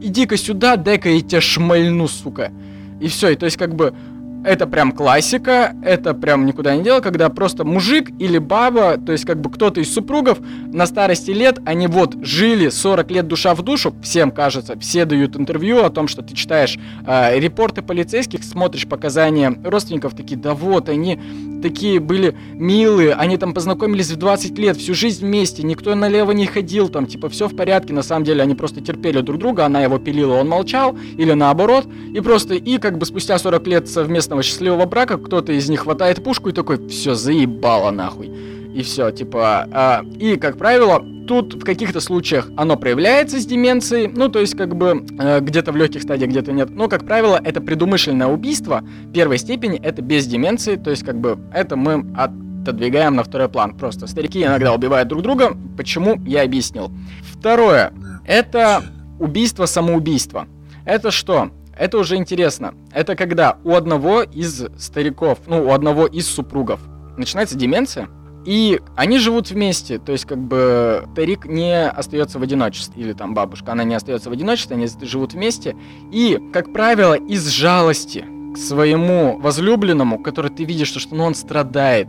иди-ка сюда, дай-ка я тебя шмальну, сука. И все, и то есть как бы это прям классика, это прям никуда не дело, когда просто мужик или баба, то есть как бы кто-то из супругов на старости лет, они вот жили 40 лет душа в душу, всем кажется, все дают интервью о том, что ты читаешь э, репорты полицейских, смотришь показания родственников, такие, да вот, они такие были милые, они там познакомились в 20 лет, всю жизнь вместе, никто налево не ходил, там, типа, все в порядке, на самом деле они просто терпели друг друга, она его пилила, он молчал, или наоборот, и просто, и как бы спустя 40 лет совместного счастливого брака кто-то из них хватает пушку и такой, все, заебало нахуй. И все, типа, а, и, как правило, тут в каких-то случаях оно проявляется с деменцией, ну, то есть, как бы, э, где-то в легких стадиях, где-то нет. Но, как правило, это предумышленное убийство первой степени, это без деменции, то есть, как бы, это мы отодвигаем на второй план. Просто старики иногда убивают друг друга, почему, я объяснил. Второе, это убийство-самоубийство. Это что? Это уже интересно. Это когда у одного из стариков, ну, у одного из супругов начинается деменция, И они живут вместе, то есть как бы старик не остается в одиночестве, или там бабушка, она не остается в одиночестве, они живут вместе. И, как правило, из жалости к своему возлюбленному, который ты видишь, что, что ну, он страдает,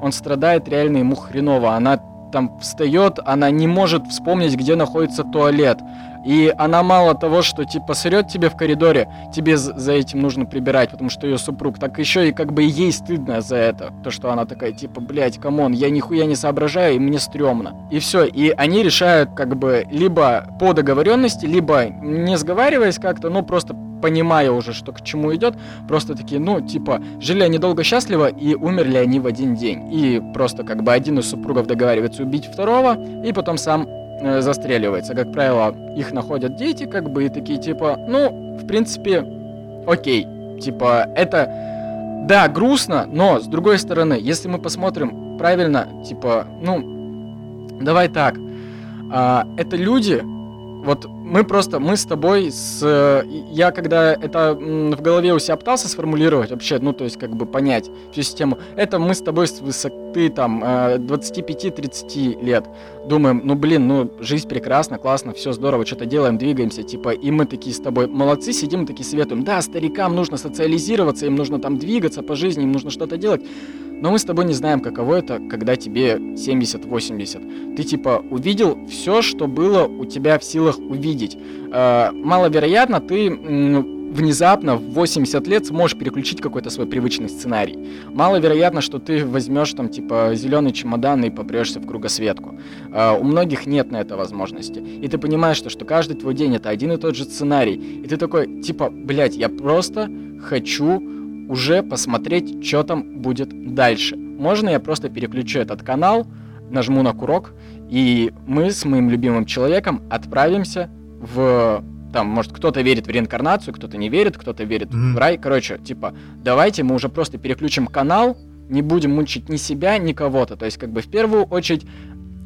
он страдает реально ему хреново, она там встает, она не может вспомнить, где находится туалет. И она мало того, что типа срет тебе в коридоре, тебе за этим нужно прибирать, потому что ее супруг, так еще и как бы ей стыдно за это. То, что она такая, типа, блядь, come on, я нихуя не соображаю, и мне стрёмно. И все. И они решают как бы либо по договоренности, либо не сговариваясь как-то, ну просто понимая уже, что к чему идет, просто такие, ну, типа, жили они долго счастливо и умерли они в один день. И просто как бы один из супругов договаривается убить второго, и потом сам э, застреливается. Как правило, их находят дети, как бы, и такие, типа, ну, в принципе, окей. Типа, это, да, грустно, но, с другой стороны, если мы посмотрим правильно, типа, ну, давай так, э, это люди, вот мы просто, мы с тобой, с, я когда это в голове у себя пытался сформулировать вообще, ну, то есть как бы понять всю систему, это мы с тобой с высоты там 25-30 э, лет. Думаем, ну, блин, ну, жизнь прекрасна, классно, все здорово, что-то делаем, двигаемся, типа, и мы такие с тобой молодцы, сидим такие советуем, да, старикам нужно социализироваться, им нужно там двигаться по жизни, им нужно что-то делать, но мы с тобой не знаем, каково это, когда тебе 70-80. Ты типа увидел все, что было у тебя в силах увидеть. Э, маловероятно, ты внезапно в 80 лет сможешь переключить какой-то свой привычный сценарий. Маловероятно, что ты возьмешь там типа зеленый чемодан и попрешься в кругосветку. Э, у многих нет на это возможности. И ты понимаешь, что, что каждый твой день это один и тот же сценарий. И ты такой, типа, блядь, я просто хочу уже посмотреть, что там будет дальше. Можно я просто переключу этот канал, нажму на курок, и мы с моим любимым человеком отправимся в там, может, кто-то верит в реинкарнацию, кто-то не верит, кто-то верит mm-hmm. в рай. Короче, типа, давайте мы уже просто переключим канал, не будем мучить ни себя, ни кого-то. То есть, как бы, в первую очередь,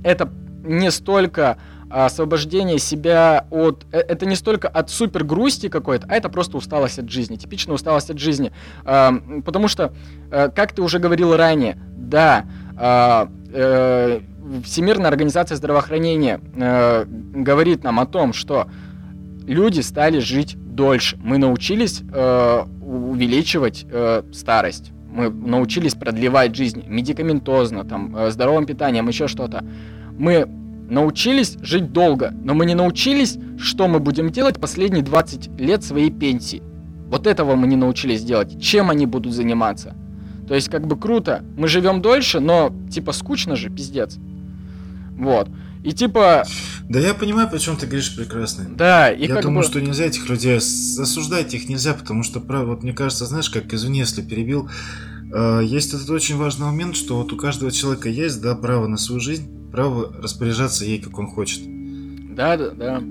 это не столько освобождение себя от... Э, это не столько от супер грусти какой-то, а это просто усталость от жизни, типичная усталость от жизни. Потому что, э, как ты уже говорил ранее, да, а, э, Всемирная организация здравоохранения говорит нам о том, что люди стали жить дольше. Мы научились увеличивать старость мы научились продлевать жизнь медикаментозно, там, здоровым питанием, еще что-то. Мы научились жить долго, но мы не научились, что мы будем делать последние 20 лет своей пенсии. Вот этого мы не научились делать. Чем они будут заниматься? То есть, как бы круто, мы живем дольше, но типа скучно же, пиздец. Вот. И типа... Да я понимаю, о чем ты говоришь прекрасно. Да, и Я думаю, бы... что нельзя этих людей осуждать их нельзя, потому что, правда, вот мне кажется, знаешь, как извини, если перебил, есть этот очень важный момент, что вот у каждого человека есть, да, право на свою жизнь, право распоряжаться ей, как он хочет. Да, да, да.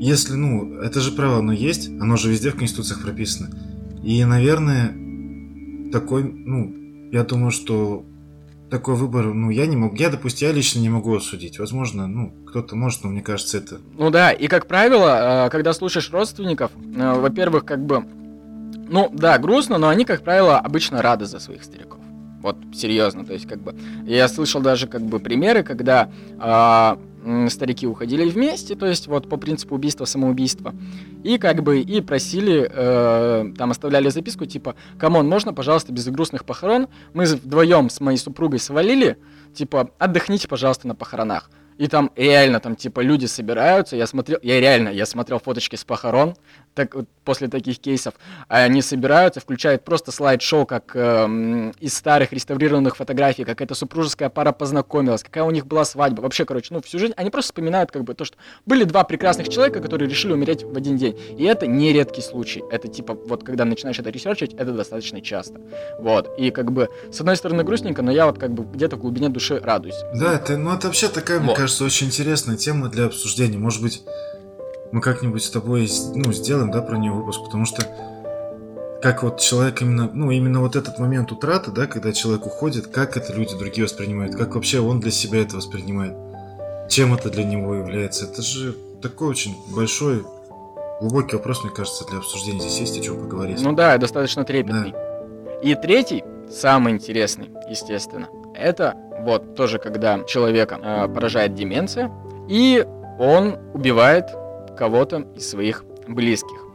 Если, ну, это же право, оно есть, оно же везде в конституциях прописано. И, наверное, такой, ну, я думаю, что такой выбор, ну, я не могу, я, допустим, я лично не могу осудить. Возможно, ну, кто-то может, но мне кажется, это... Ну да, и как правило, э, когда слушаешь родственников, э, во-первых, как бы, ну, да, грустно, но они, как правило, обычно рады за своих стариков. Вот, серьезно, то есть, как бы, я слышал даже, как бы, примеры, когда э, старики уходили вместе, то есть, вот, по принципу убийства-самоубийства, и, как бы, и просили, э, там, оставляли записку, типа, come on, можно, пожалуйста, без грустных похорон, мы вдвоем с моей супругой свалили, типа, отдохните, пожалуйста, на похоронах. И там реально там типа люди собираются. Я смотрел, я реально, я смотрел фоточки с похорон, так вот, после таких кейсов. А они собираются, включают просто слайд-шоу, как э, из старых реставрированных фотографий, как эта супружеская пара познакомилась, какая у них была свадьба. Вообще, короче, ну всю жизнь они просто вспоминают как бы то, что были два прекрасных человека, которые решили умереть в один день. И это не редкий случай. Это типа вот когда начинаешь это ресерчить, это достаточно часто. Вот. И как бы с одной стороны грустненько, но я вот как бы где-то в глубине души радуюсь. Да, это, ну это вообще такая, вот. мне кажется, кажется, очень интересная тема для обсуждения. Может быть, мы как-нибудь с тобой ну, сделаем, да, про нее выпуск, потому что как вот человек именно, ну, именно вот этот момент утраты, да, когда человек уходит, как это люди другие воспринимают, как вообще он для себя это воспринимает, чем это для него является. Это же такой очень большой, глубокий вопрос, мне кажется, для обсуждения. Здесь есть о чем поговорить. Ну да, достаточно трепетный. Да. И третий, самый интересный, естественно, Это вот тоже, когда человека э, поражает деменция, и он убивает кого-то из своих близких.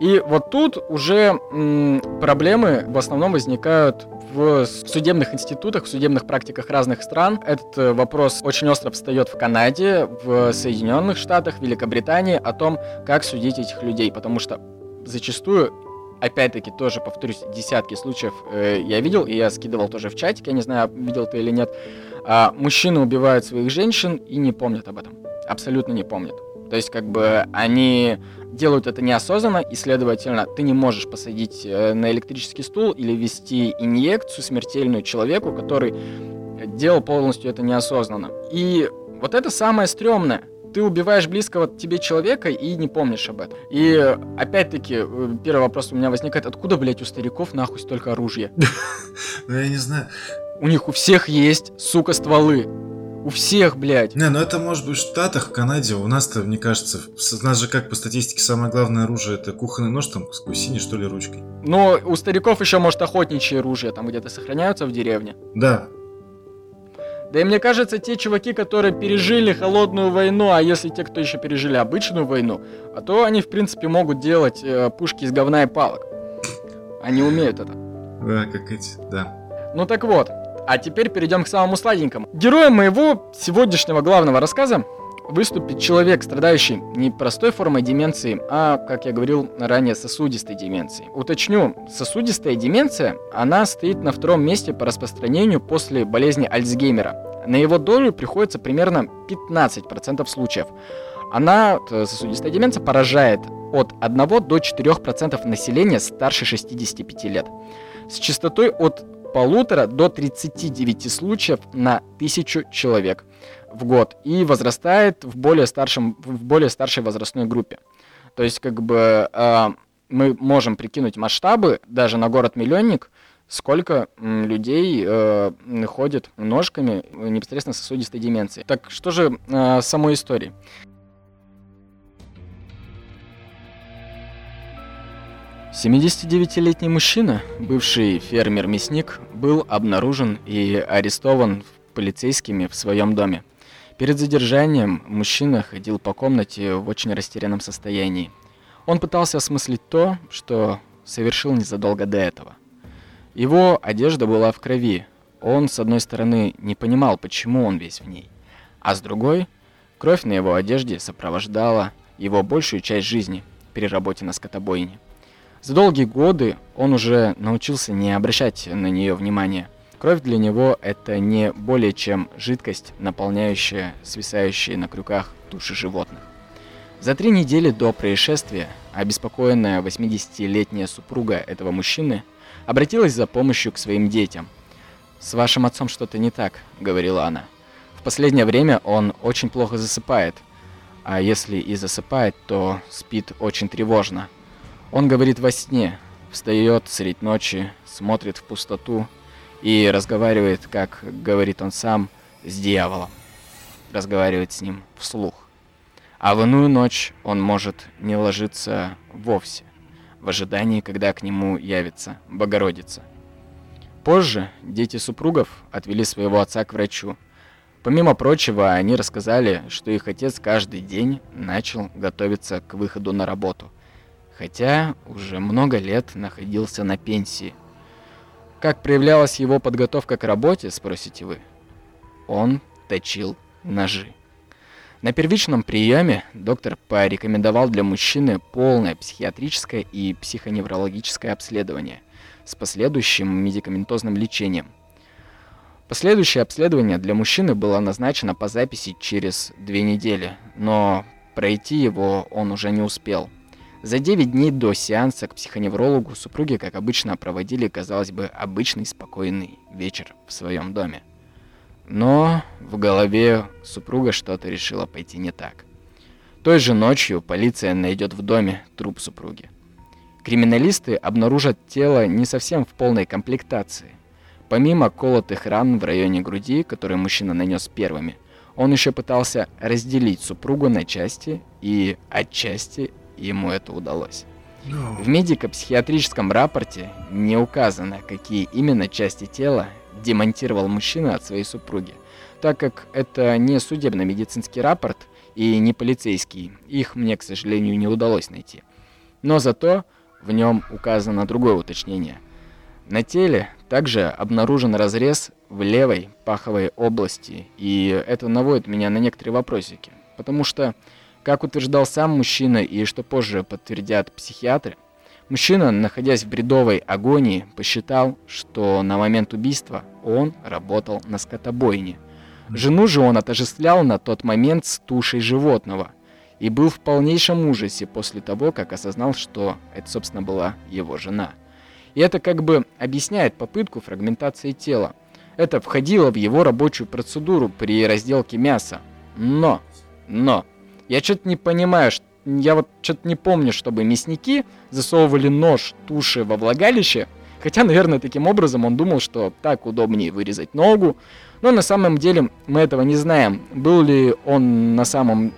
И вот тут уже проблемы в основном возникают в судебных институтах, в судебных практиках разных стран. Этот э, вопрос очень остро встает в Канаде, в Соединенных Штатах, Великобритании о том, как судить этих людей, потому что зачастую опять-таки, тоже повторюсь, десятки случаев э, я видел, и я скидывал тоже в чатик, я не знаю, видел ты или нет. А, мужчины убивают своих женщин и не помнят об этом. Абсолютно не помнят. То есть, как бы, они делают это неосознанно, и, следовательно, ты не можешь посадить э, на электрический стул или ввести инъекцию смертельную человеку, который делал полностью это неосознанно. И вот это самое стрёмное ты убиваешь близкого тебе человека и не помнишь об этом. И опять-таки, э, первый вопрос у меня возникает, откуда, блядь, у стариков нахуй столько оружия? Ну, я не знаю. У них у всех есть, сука, стволы. У всех, блядь. Не, ну это может быть в Штатах, в Канаде. У нас-то, мне кажется, у нас же как по статистике самое главное оружие это кухонный нож там с синей что ли ручкой. Но у стариков еще, может, охотничьи оружия там где-то сохраняются в деревне. Да, да и мне кажется, те чуваки, которые пережили холодную войну, а если те, кто еще пережили обычную войну, а то они, в принципе, могут делать э, пушки из говна и палок. Они умеют это. Да, как эти, да. Ну так вот, а теперь перейдем к самому сладенькому. Героем моего сегодняшнего главного рассказа выступит человек, страдающий не простой формой деменции, а, как я говорил ранее, сосудистой деменцией. Уточню, сосудистая деменция, она стоит на втором месте по распространению после болезни Альцгеймера. На его долю приходится примерно 15% случаев. Она, сосудистая деменция, поражает от 1 до 4% населения старше 65 лет. С частотой от полутора до 39 случаев на тысячу человек в год и возрастает в более, старшем, в более старшей возрастной группе. То есть, как бы, э, мы можем прикинуть масштабы даже на город-миллионник, сколько людей э, ходит ножками непосредственно сосудистой деменции. Так что же э, самой истории? Семидесятидевятилетний мужчина, бывший фермер-мясник, был обнаружен и арестован полицейскими в своем доме. Перед задержанием мужчина ходил по комнате в очень растерянном состоянии. Он пытался осмыслить то, что совершил незадолго до этого. Его одежда была в крови. Он, с одной стороны, не понимал, почему он весь в ней. А с другой, кровь на его одежде сопровождала его большую часть жизни при работе на скотобойне. За долгие годы он уже научился не обращать на нее внимания – Кровь для него это не более чем жидкость, наполняющая свисающие на крюках туши животных. За три недели до происшествия обеспокоенная 80-летняя супруга этого мужчины обратилась за помощью к своим детям. «С вашим отцом что-то не так», — говорила она. «В последнее время он очень плохо засыпает, а если и засыпает, то спит очень тревожно. Он говорит во сне, встает средь ночи, смотрит в пустоту и разговаривает, как говорит он сам, с дьяволом. Разговаривает с ним вслух. А в иную ночь он может не ложиться вовсе, в ожидании, когда к нему явится Богородица. Позже дети супругов отвели своего отца к врачу. Помимо прочего, они рассказали, что их отец каждый день начал готовиться к выходу на работу, хотя уже много лет находился на пенсии – как проявлялась его подготовка к работе, спросите вы? Он точил ножи. На первичном приеме доктор порекомендовал для мужчины полное психиатрическое и психоневрологическое обследование с последующим медикаментозным лечением. Последующее обследование для мужчины было назначено по записи через две недели, но пройти его он уже не успел – за 9 дней до сеанса к психоневрологу супруги, как обычно, проводили, казалось бы, обычный спокойный вечер в своем доме. Но в голове супруга что-то решила пойти не так. Той же ночью полиция найдет в доме труп супруги. Криминалисты обнаружат тело не совсем в полной комплектации. Помимо колотых ран в районе груди, которые мужчина нанес первыми, он еще пытался разделить супругу на части и отчасти ему это удалось. В медико-психиатрическом рапорте не указано, какие именно части тела демонтировал мужчина от своей супруги. Так как это не судебно-медицинский рапорт и не полицейский, их мне, к сожалению, не удалось найти. Но зато в нем указано другое уточнение. На теле также обнаружен разрез в левой паховой области, и это наводит меня на некоторые вопросики. Потому что, как утверждал сам мужчина и что позже подтвердят психиатры, мужчина, находясь в бредовой агонии, посчитал, что на момент убийства он работал на скотобойне. Жену же он отождествлял на тот момент с тушей животного и был в полнейшем ужасе после того, как осознал, что это, собственно, была его жена. И это как бы объясняет попытку фрагментации тела. Это входило в его рабочую процедуру при разделке мяса. Но, но, я что-то не понимаю, я вот что-то не помню, чтобы мясники засовывали нож туши во влагалище, хотя, наверное, таким образом он думал, что так удобнее вырезать ногу, но на самом деле мы этого не знаем. Был ли он на самом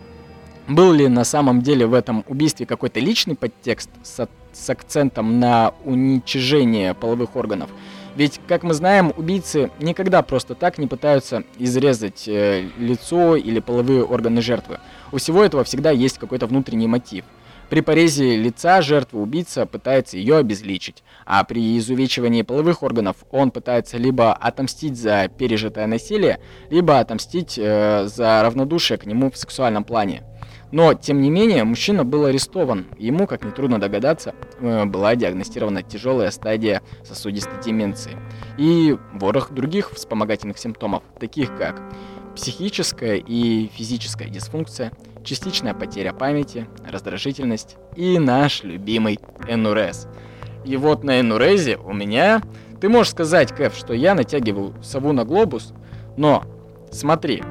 был ли на самом деле в этом убийстве какой-то личный подтекст с, с акцентом на уничижение половых органов? Ведь, как мы знаем, убийцы никогда просто так не пытаются изрезать э, лицо или половые органы жертвы. У всего этого всегда есть какой-то внутренний мотив. При порезе лица жертвы убийца пытается ее обезличить, а при изувечивании половых органов он пытается либо отомстить за пережитое насилие, либо отомстить э, за равнодушие к нему в сексуальном плане. Но, тем не менее, мужчина был арестован. Ему, как нетрудно догадаться, э, была диагностирована тяжелая стадия сосудистой деменции и ворох других вспомогательных симптомов, таких как психическая и физическая дисфункция, частичная потеря памяти, раздражительность и наш любимый НУРЕЗ. И вот на НУРЕЗе у меня... Ты можешь сказать, Кэф, что я натягиваю сову на глобус, но смотри,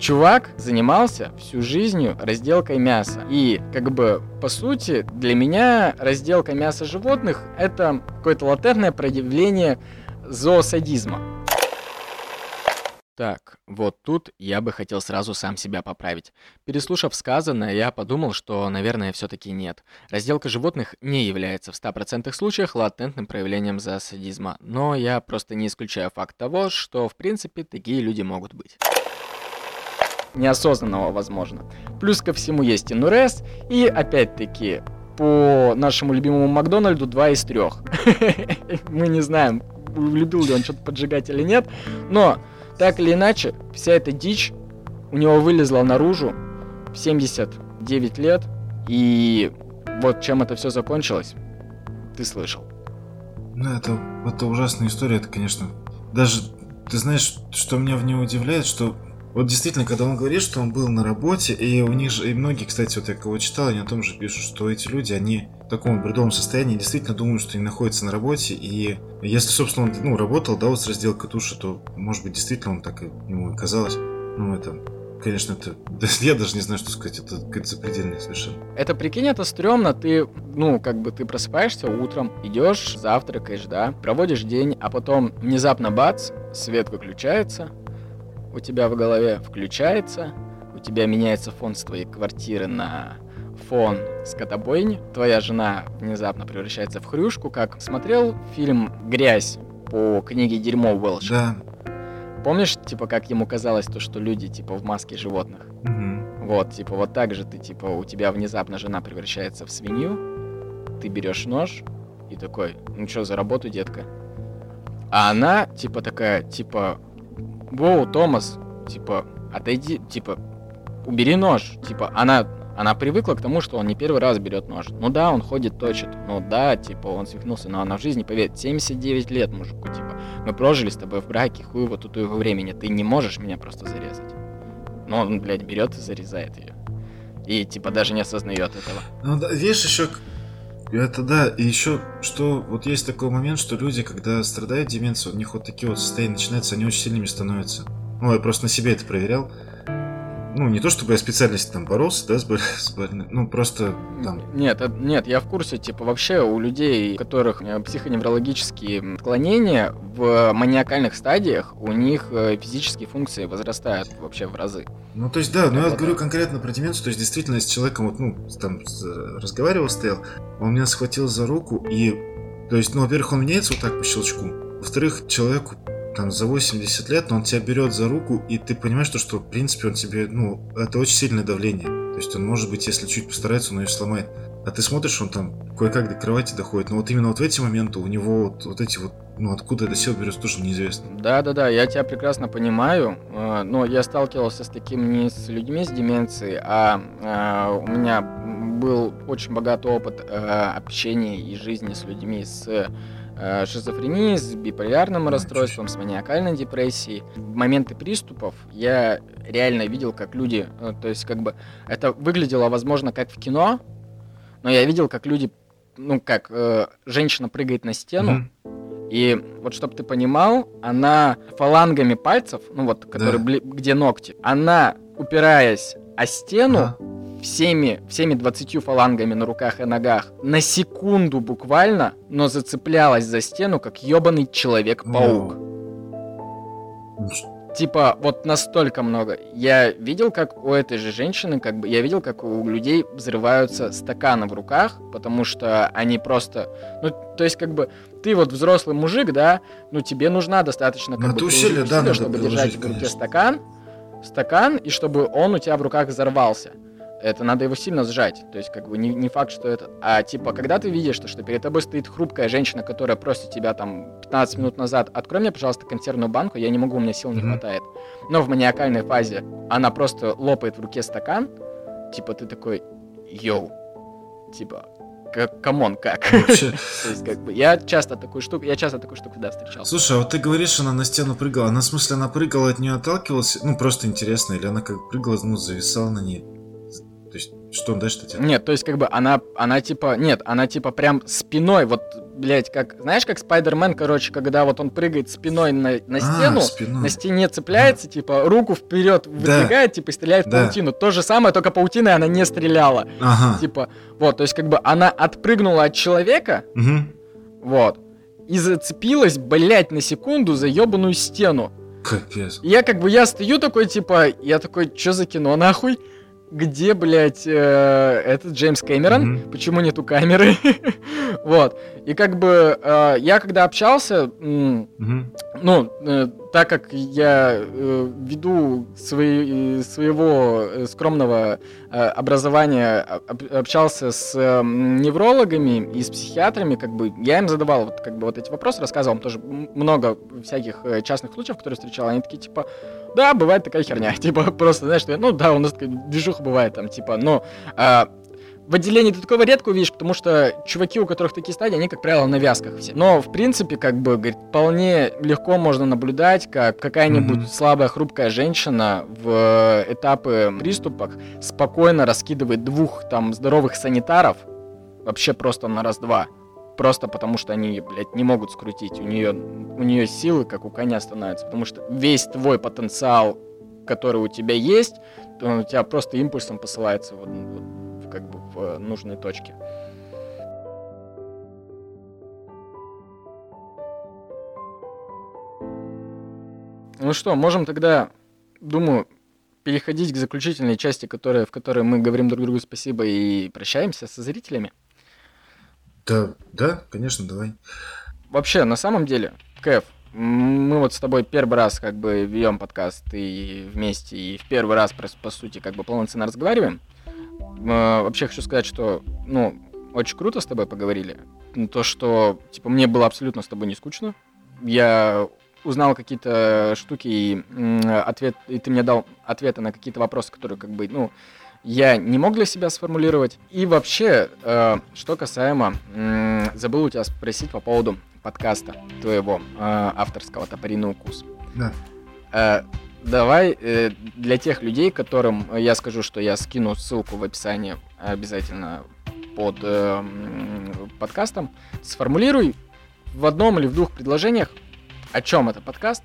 Чувак занимался всю жизнью разделкой мяса. И, как бы, по сути, для меня разделка мяса животных — это какое-то латентное проявление зоосадизма. Так, вот тут я бы хотел сразу сам себя поправить. Переслушав сказанное, я подумал, что, наверное, все-таки нет. Разделка животных не является в 100% случаях латентным проявлением зоосадизма, но я просто не исключаю факт того, что, в принципе, такие люди могут быть неосознанного, возможно. Плюс ко всему есть НРС, и опять-таки по нашему любимому Макдональду 2 из 3. Мы не знаем, любил ли он что-то поджигать или нет, но так или иначе, вся эта дичь у него вылезла наружу в 79 лет, и вот чем это все закончилось, ты слышал. Ну, это, это ужасная история, это, конечно, даже, ты знаешь, что меня в ней удивляет, что вот действительно, когда он говорит, что он был на работе, и у них же, и многие, кстати, вот я кого читал, они о том же пишут, что эти люди, они таком бредовом состоянии действительно думают, что они находятся на работе, и если, собственно, он, ну, работал, да, вот с разделкой туши, то, может быть, действительно он так и ему казалось. Ну, это, конечно, это... Я даже не знаю, что сказать, это какая-то запредельная совершенно. Это, прикинь, это стрёмно, ты, ну, как бы ты просыпаешься утром, идешь, завтракаешь, да, проводишь день, а потом внезапно бац, свет выключается, у тебя в голове включается, у тебя меняется фон с твоей квартиры на фон скотобойни, твоя жена внезапно превращается в хрюшку, как смотрел фильм «Грязь» по книге «Дерьмо Уэлша». Да. Помнишь, типа, как ему казалось то, что люди, типа, в маске животных? Угу. Вот, типа, вот так же ты, типа, у тебя внезапно жена превращается в свинью, ты берешь нож и такой, ну что за работу, детка? А она, типа, такая, типа, Воу, Томас, типа, отойди, типа, убери нож. Типа, она, она привыкла к тому, что он не первый раз берет нож. Ну да, он ходит, точит. Ну да, типа, он свихнулся, но она в жизни, поверь, 79 лет мужику, типа. Мы прожили с тобой в браке, хуй вот тут его времени. Ты не можешь меня просто зарезать. Но он, блядь, берет и зарезает ее. И, типа, даже не осознает этого. Ну да, видишь, еще это да, и еще, что вот есть такой момент, что люди, когда страдают деменцией, у них вот такие вот состояния начинаются, они очень сильными становятся. Ну, я просто на себе это проверял ну, не то чтобы я специально там боролся, да, с, боль, с больным, ну, просто там... Нет, нет, я в курсе, типа, вообще у людей, у которых э, психоневрологические отклонения, в маниакальных стадиях у них э, физические функции возрастают вообще в разы. Ну, то есть, да, но ну, я вот говорю конкретно про деменцию, то есть, действительно, с человеком, вот, ну, там, разговаривал, стоял, он меня схватил за руку, и, то есть, ну, во-первых, он меняется вот так по щелчку, во-вторых, человеку там за 80 лет, но он тебя берет за руку, и ты понимаешь, что, что в принципе он тебе, ну, это очень сильное давление. То есть он может быть, если чуть постарается, он ее сломает. А ты смотришь, он там кое-как до кровати доходит. Но вот именно вот в эти моменты у него вот, вот эти вот, ну откуда это сил берется, тоже неизвестно. Да-да-да, я тебя прекрасно понимаю. э, Но я сталкивался с таким не с людьми с деменцией, а э, у меня был очень богатый опыт э, общения и жизни с людьми с э, шизофренией, с биполярным А, расстройством, с маниакальной депрессией. В моменты приступов я реально видел, как люди, э, то есть как бы это выглядело, возможно, как в кино, но я видел, как люди, ну как, э, женщина прыгает на стену, Мгм. и вот чтобы ты понимал, она фалангами пальцев, ну вот, которые Да. бли- где ногти, она, упираясь о стену, Ага. Всеми, всеми 20 фалангами на руках и ногах, на секунду буквально, но зацеплялась за стену, как ебаный Человек-паук. Типа, вот настолько много. Я видел, как у этой же женщины, как бы, я видел, как у людей взрываются стаканы в руках, потому что они просто, ну, то есть, как бы, ты вот взрослый мужик, да, ну, тебе нужна достаточно, как Ну, бы, это усилие, да, чтобы держать в руке стакан, стакан, и чтобы он у тебя в руках взорвался. Это надо его сильно сжать. То есть, как бы, не, не факт, что это... А, типа, когда ты видишь, что, что перед тобой стоит хрупкая женщина, которая просит тебя, там, 15 минут назад, открой мне, пожалуйста, консервную банку, я не могу, у меня сил не хватает. Но в маниакальной фазе она просто лопает в руке стакан, типа, ты такой, yo, типа, как, come on, как? Вообще, То есть, как бы, я часто такую штуку, я часто такую штуку, да, встречал. Слушай, а вот ты говоришь, она на стену прыгала. Она, в смысле, она прыгала, от нее отталкивалась? Ну, просто интересно. Или она как прыгала, ну, зависала на ней? То есть, что дальше-то тебе? Нет, то есть как бы она, она типа, нет, она типа прям спиной, вот, блядь, как, знаешь, как Spider-Man, короче, когда вот он прыгает спиной на, на А, стену, спиной. на стене цепляется, типа, руку вперед выдвигает, типа, и стреляет в Да. паутину. То же самое, только паутиной она не стреляла. Ага. Типа, вот, то есть как бы она отпрыгнула от человека, Мгм. вот, и зацепилась, блядь, на секунду за ебаную стену. Капец. И я как бы, я стою такой, типа, я такой, что за кино, нахуй? Где, блядь, э, этот Джеймс Кэмерон? Мгм. Почему нету камеры? вот. И как бы э, я когда общался, Мгм. ну, э, так как я э, веду свои- своего э, скромного э, образования, а- об- общался с э, неврологами и с психиатрами, как бы я им задавал вот, как бы, вот эти вопросы, рассказывал им тоже много всяких э, частных случаев, которые встречал. Они такие, типа, да, бывает такая херня. Типа, просто, знаешь, что, ну да, у нас такая движуха бывает там, типа, но а, в отделении ты такого редко увидишь, потому что чуваки, у которых такие стадии, они, как правило, на вязках все. Но, в принципе, как бы, говорит, вполне легко можно наблюдать, как какая-нибудь Мгм. слабая, хрупкая женщина в этапы приступах спокойно раскидывает двух там здоровых санитаров вообще просто на раз-два. Просто потому что они, блядь, не могут скрутить. У нее, у нее силы, как у коня, становятся. Потому что весь твой потенциал, который у тебя есть, он у тебя просто импульсом посылается вот, вот как бы в э, нужной точке. Ну что, можем тогда, думаю, переходить к заключительной части, которая, в которой мы говорим друг другу спасибо и прощаемся со зрителями. Да, да, конечно, давай. Вообще, на самом деле, Кэф, мы вот с тобой первый раз как бы ведем подкаст и вместе, и в первый раз, по, сути, как бы полноценно разговариваем. Э, Вообще хочу сказать, что, ну, очень круто с тобой поговорили. Ну, То, что, типа, мне было абсолютно с тобой не скучно. Я узнал какие-то штуки, и, ответ, и ты мне дал ответы на какие-то вопросы, которые, как бы, ну, я не мог для себя сформулировать. И вообще, э, что касаемо, м, забыл у тебя спросить по поводу подкаста твоего э, авторского «Топориный укус». Да. Э, давай э, для тех людей, которым я скажу, что я скину ссылку в описании обязательно под э, подкастом, сформулируй в одном или в двух предложениях, о чем это подкаст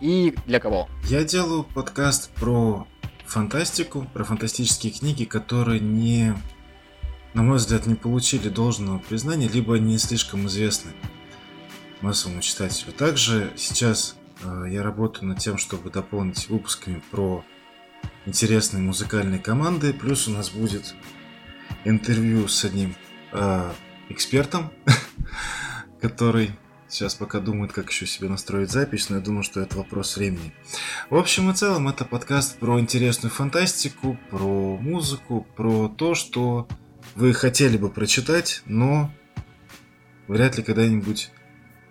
и для кого. Я делаю подкаст про фантастику, про фантастические книги, которые не, на мой взгляд, не получили должного признания, либо не слишком известны массовому читателю. Также сейчас э, я работаю над тем, чтобы дополнить выпусками про интересные музыкальные команды. Плюс у нас будет интервью с одним э, экспертом, который Сейчас пока думают, как еще себе настроить запись, но я думаю, что это вопрос времени. В общем и целом, это подкаст про интересную фантастику, про музыку, про то, что вы хотели бы прочитать, но вряд ли когда-нибудь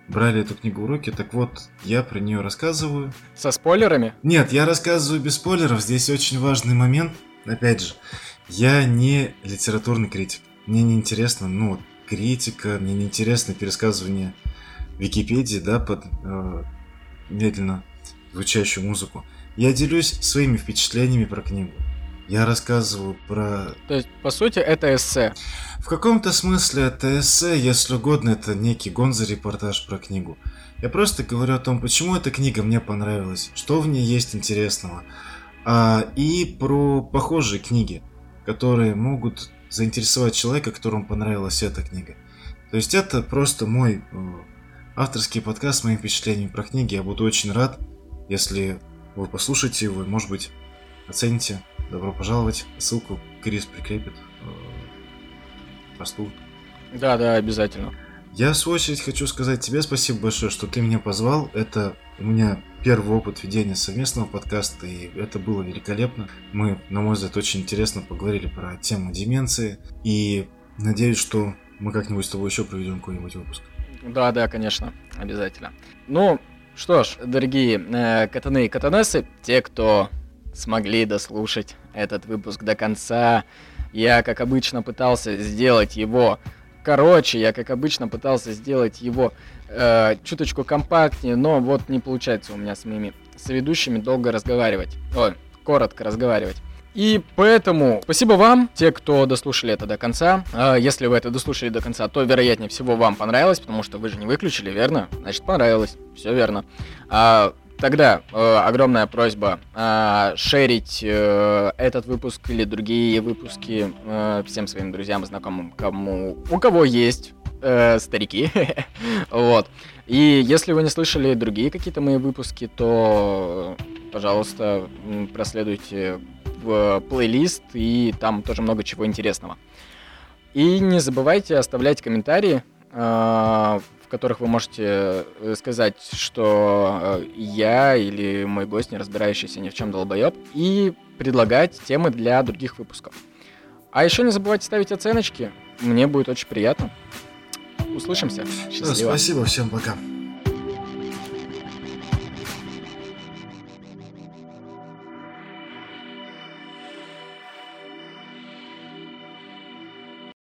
брали эту книгу в руки. Так вот, я про нее рассказываю. Со спойлерами? Нет, я рассказываю без спойлеров. Здесь очень важный момент. Опять же, я не литературный критик. Мне не интересно, ну, критика, мне не интересно пересказывание Википедии, да, под э, медленно звучащую музыку. Я делюсь своими впечатлениями про книгу. Я рассказываю про... То есть, по сути, это эссе. В каком-то смысле это эссе, если угодно, это некий гонза-репортаж про книгу. Я просто говорю о том, почему эта книга мне понравилась, что в ней есть интересного. А, и про похожие книги, которые могут заинтересовать человека, которому понравилась эта книга. То есть это просто мой э, авторский подкаст с моими впечатлениями про книги. Я буду очень рад, если вы послушаете его и, может быть, оцените. Добро пожаловать. Ссылку Крис прикрепит э, посту. Да, да, обязательно. Я, в свою очередь, хочу сказать тебе спасибо большое, что ты меня позвал. Это у меня первый опыт ведения совместного подкаста, и это было великолепно. Мы, на мой взгляд, очень интересно поговорили про тему деменции, и надеюсь, что мы как-нибудь с тобой еще проведем какой-нибудь выпуск. Да, да, конечно, обязательно. Ну, что ж, дорогие э, катаны и катанессы, те, кто смогли дослушать этот выпуск до конца, я, как обычно, пытался сделать его короче, я, как обычно, пытался сделать его э, чуточку компактнее, но вот не получается у меня с моими соведущими долго разговаривать. Ой, коротко разговаривать. И поэтому спасибо вам, те, кто дослушали это до конца. А, если вы это дослушали до конца, то вероятнее всего вам понравилось, потому что вы же не выключили, верно? Значит, понравилось. Все верно. А, тогда э, огромная просьба э, шерить э, этот выпуск или другие выпуски э, всем своим друзьям знакомым, кому, у кого есть э, старики. вот. И если вы не слышали другие какие-то мои выпуски, то, пожалуйста, проследуйте в плейлист, и там тоже много чего интересного. И не забывайте оставлять комментарии, э, в которых вы можете э, сказать, что э, я или мой гость, не разбирающийся ни в чем долбоеб, и предлагать темы для других выпусков. А еще не забывайте ставить оценочки, мне будет очень приятно. Услышимся. Счастливо. спасибо, всем пока.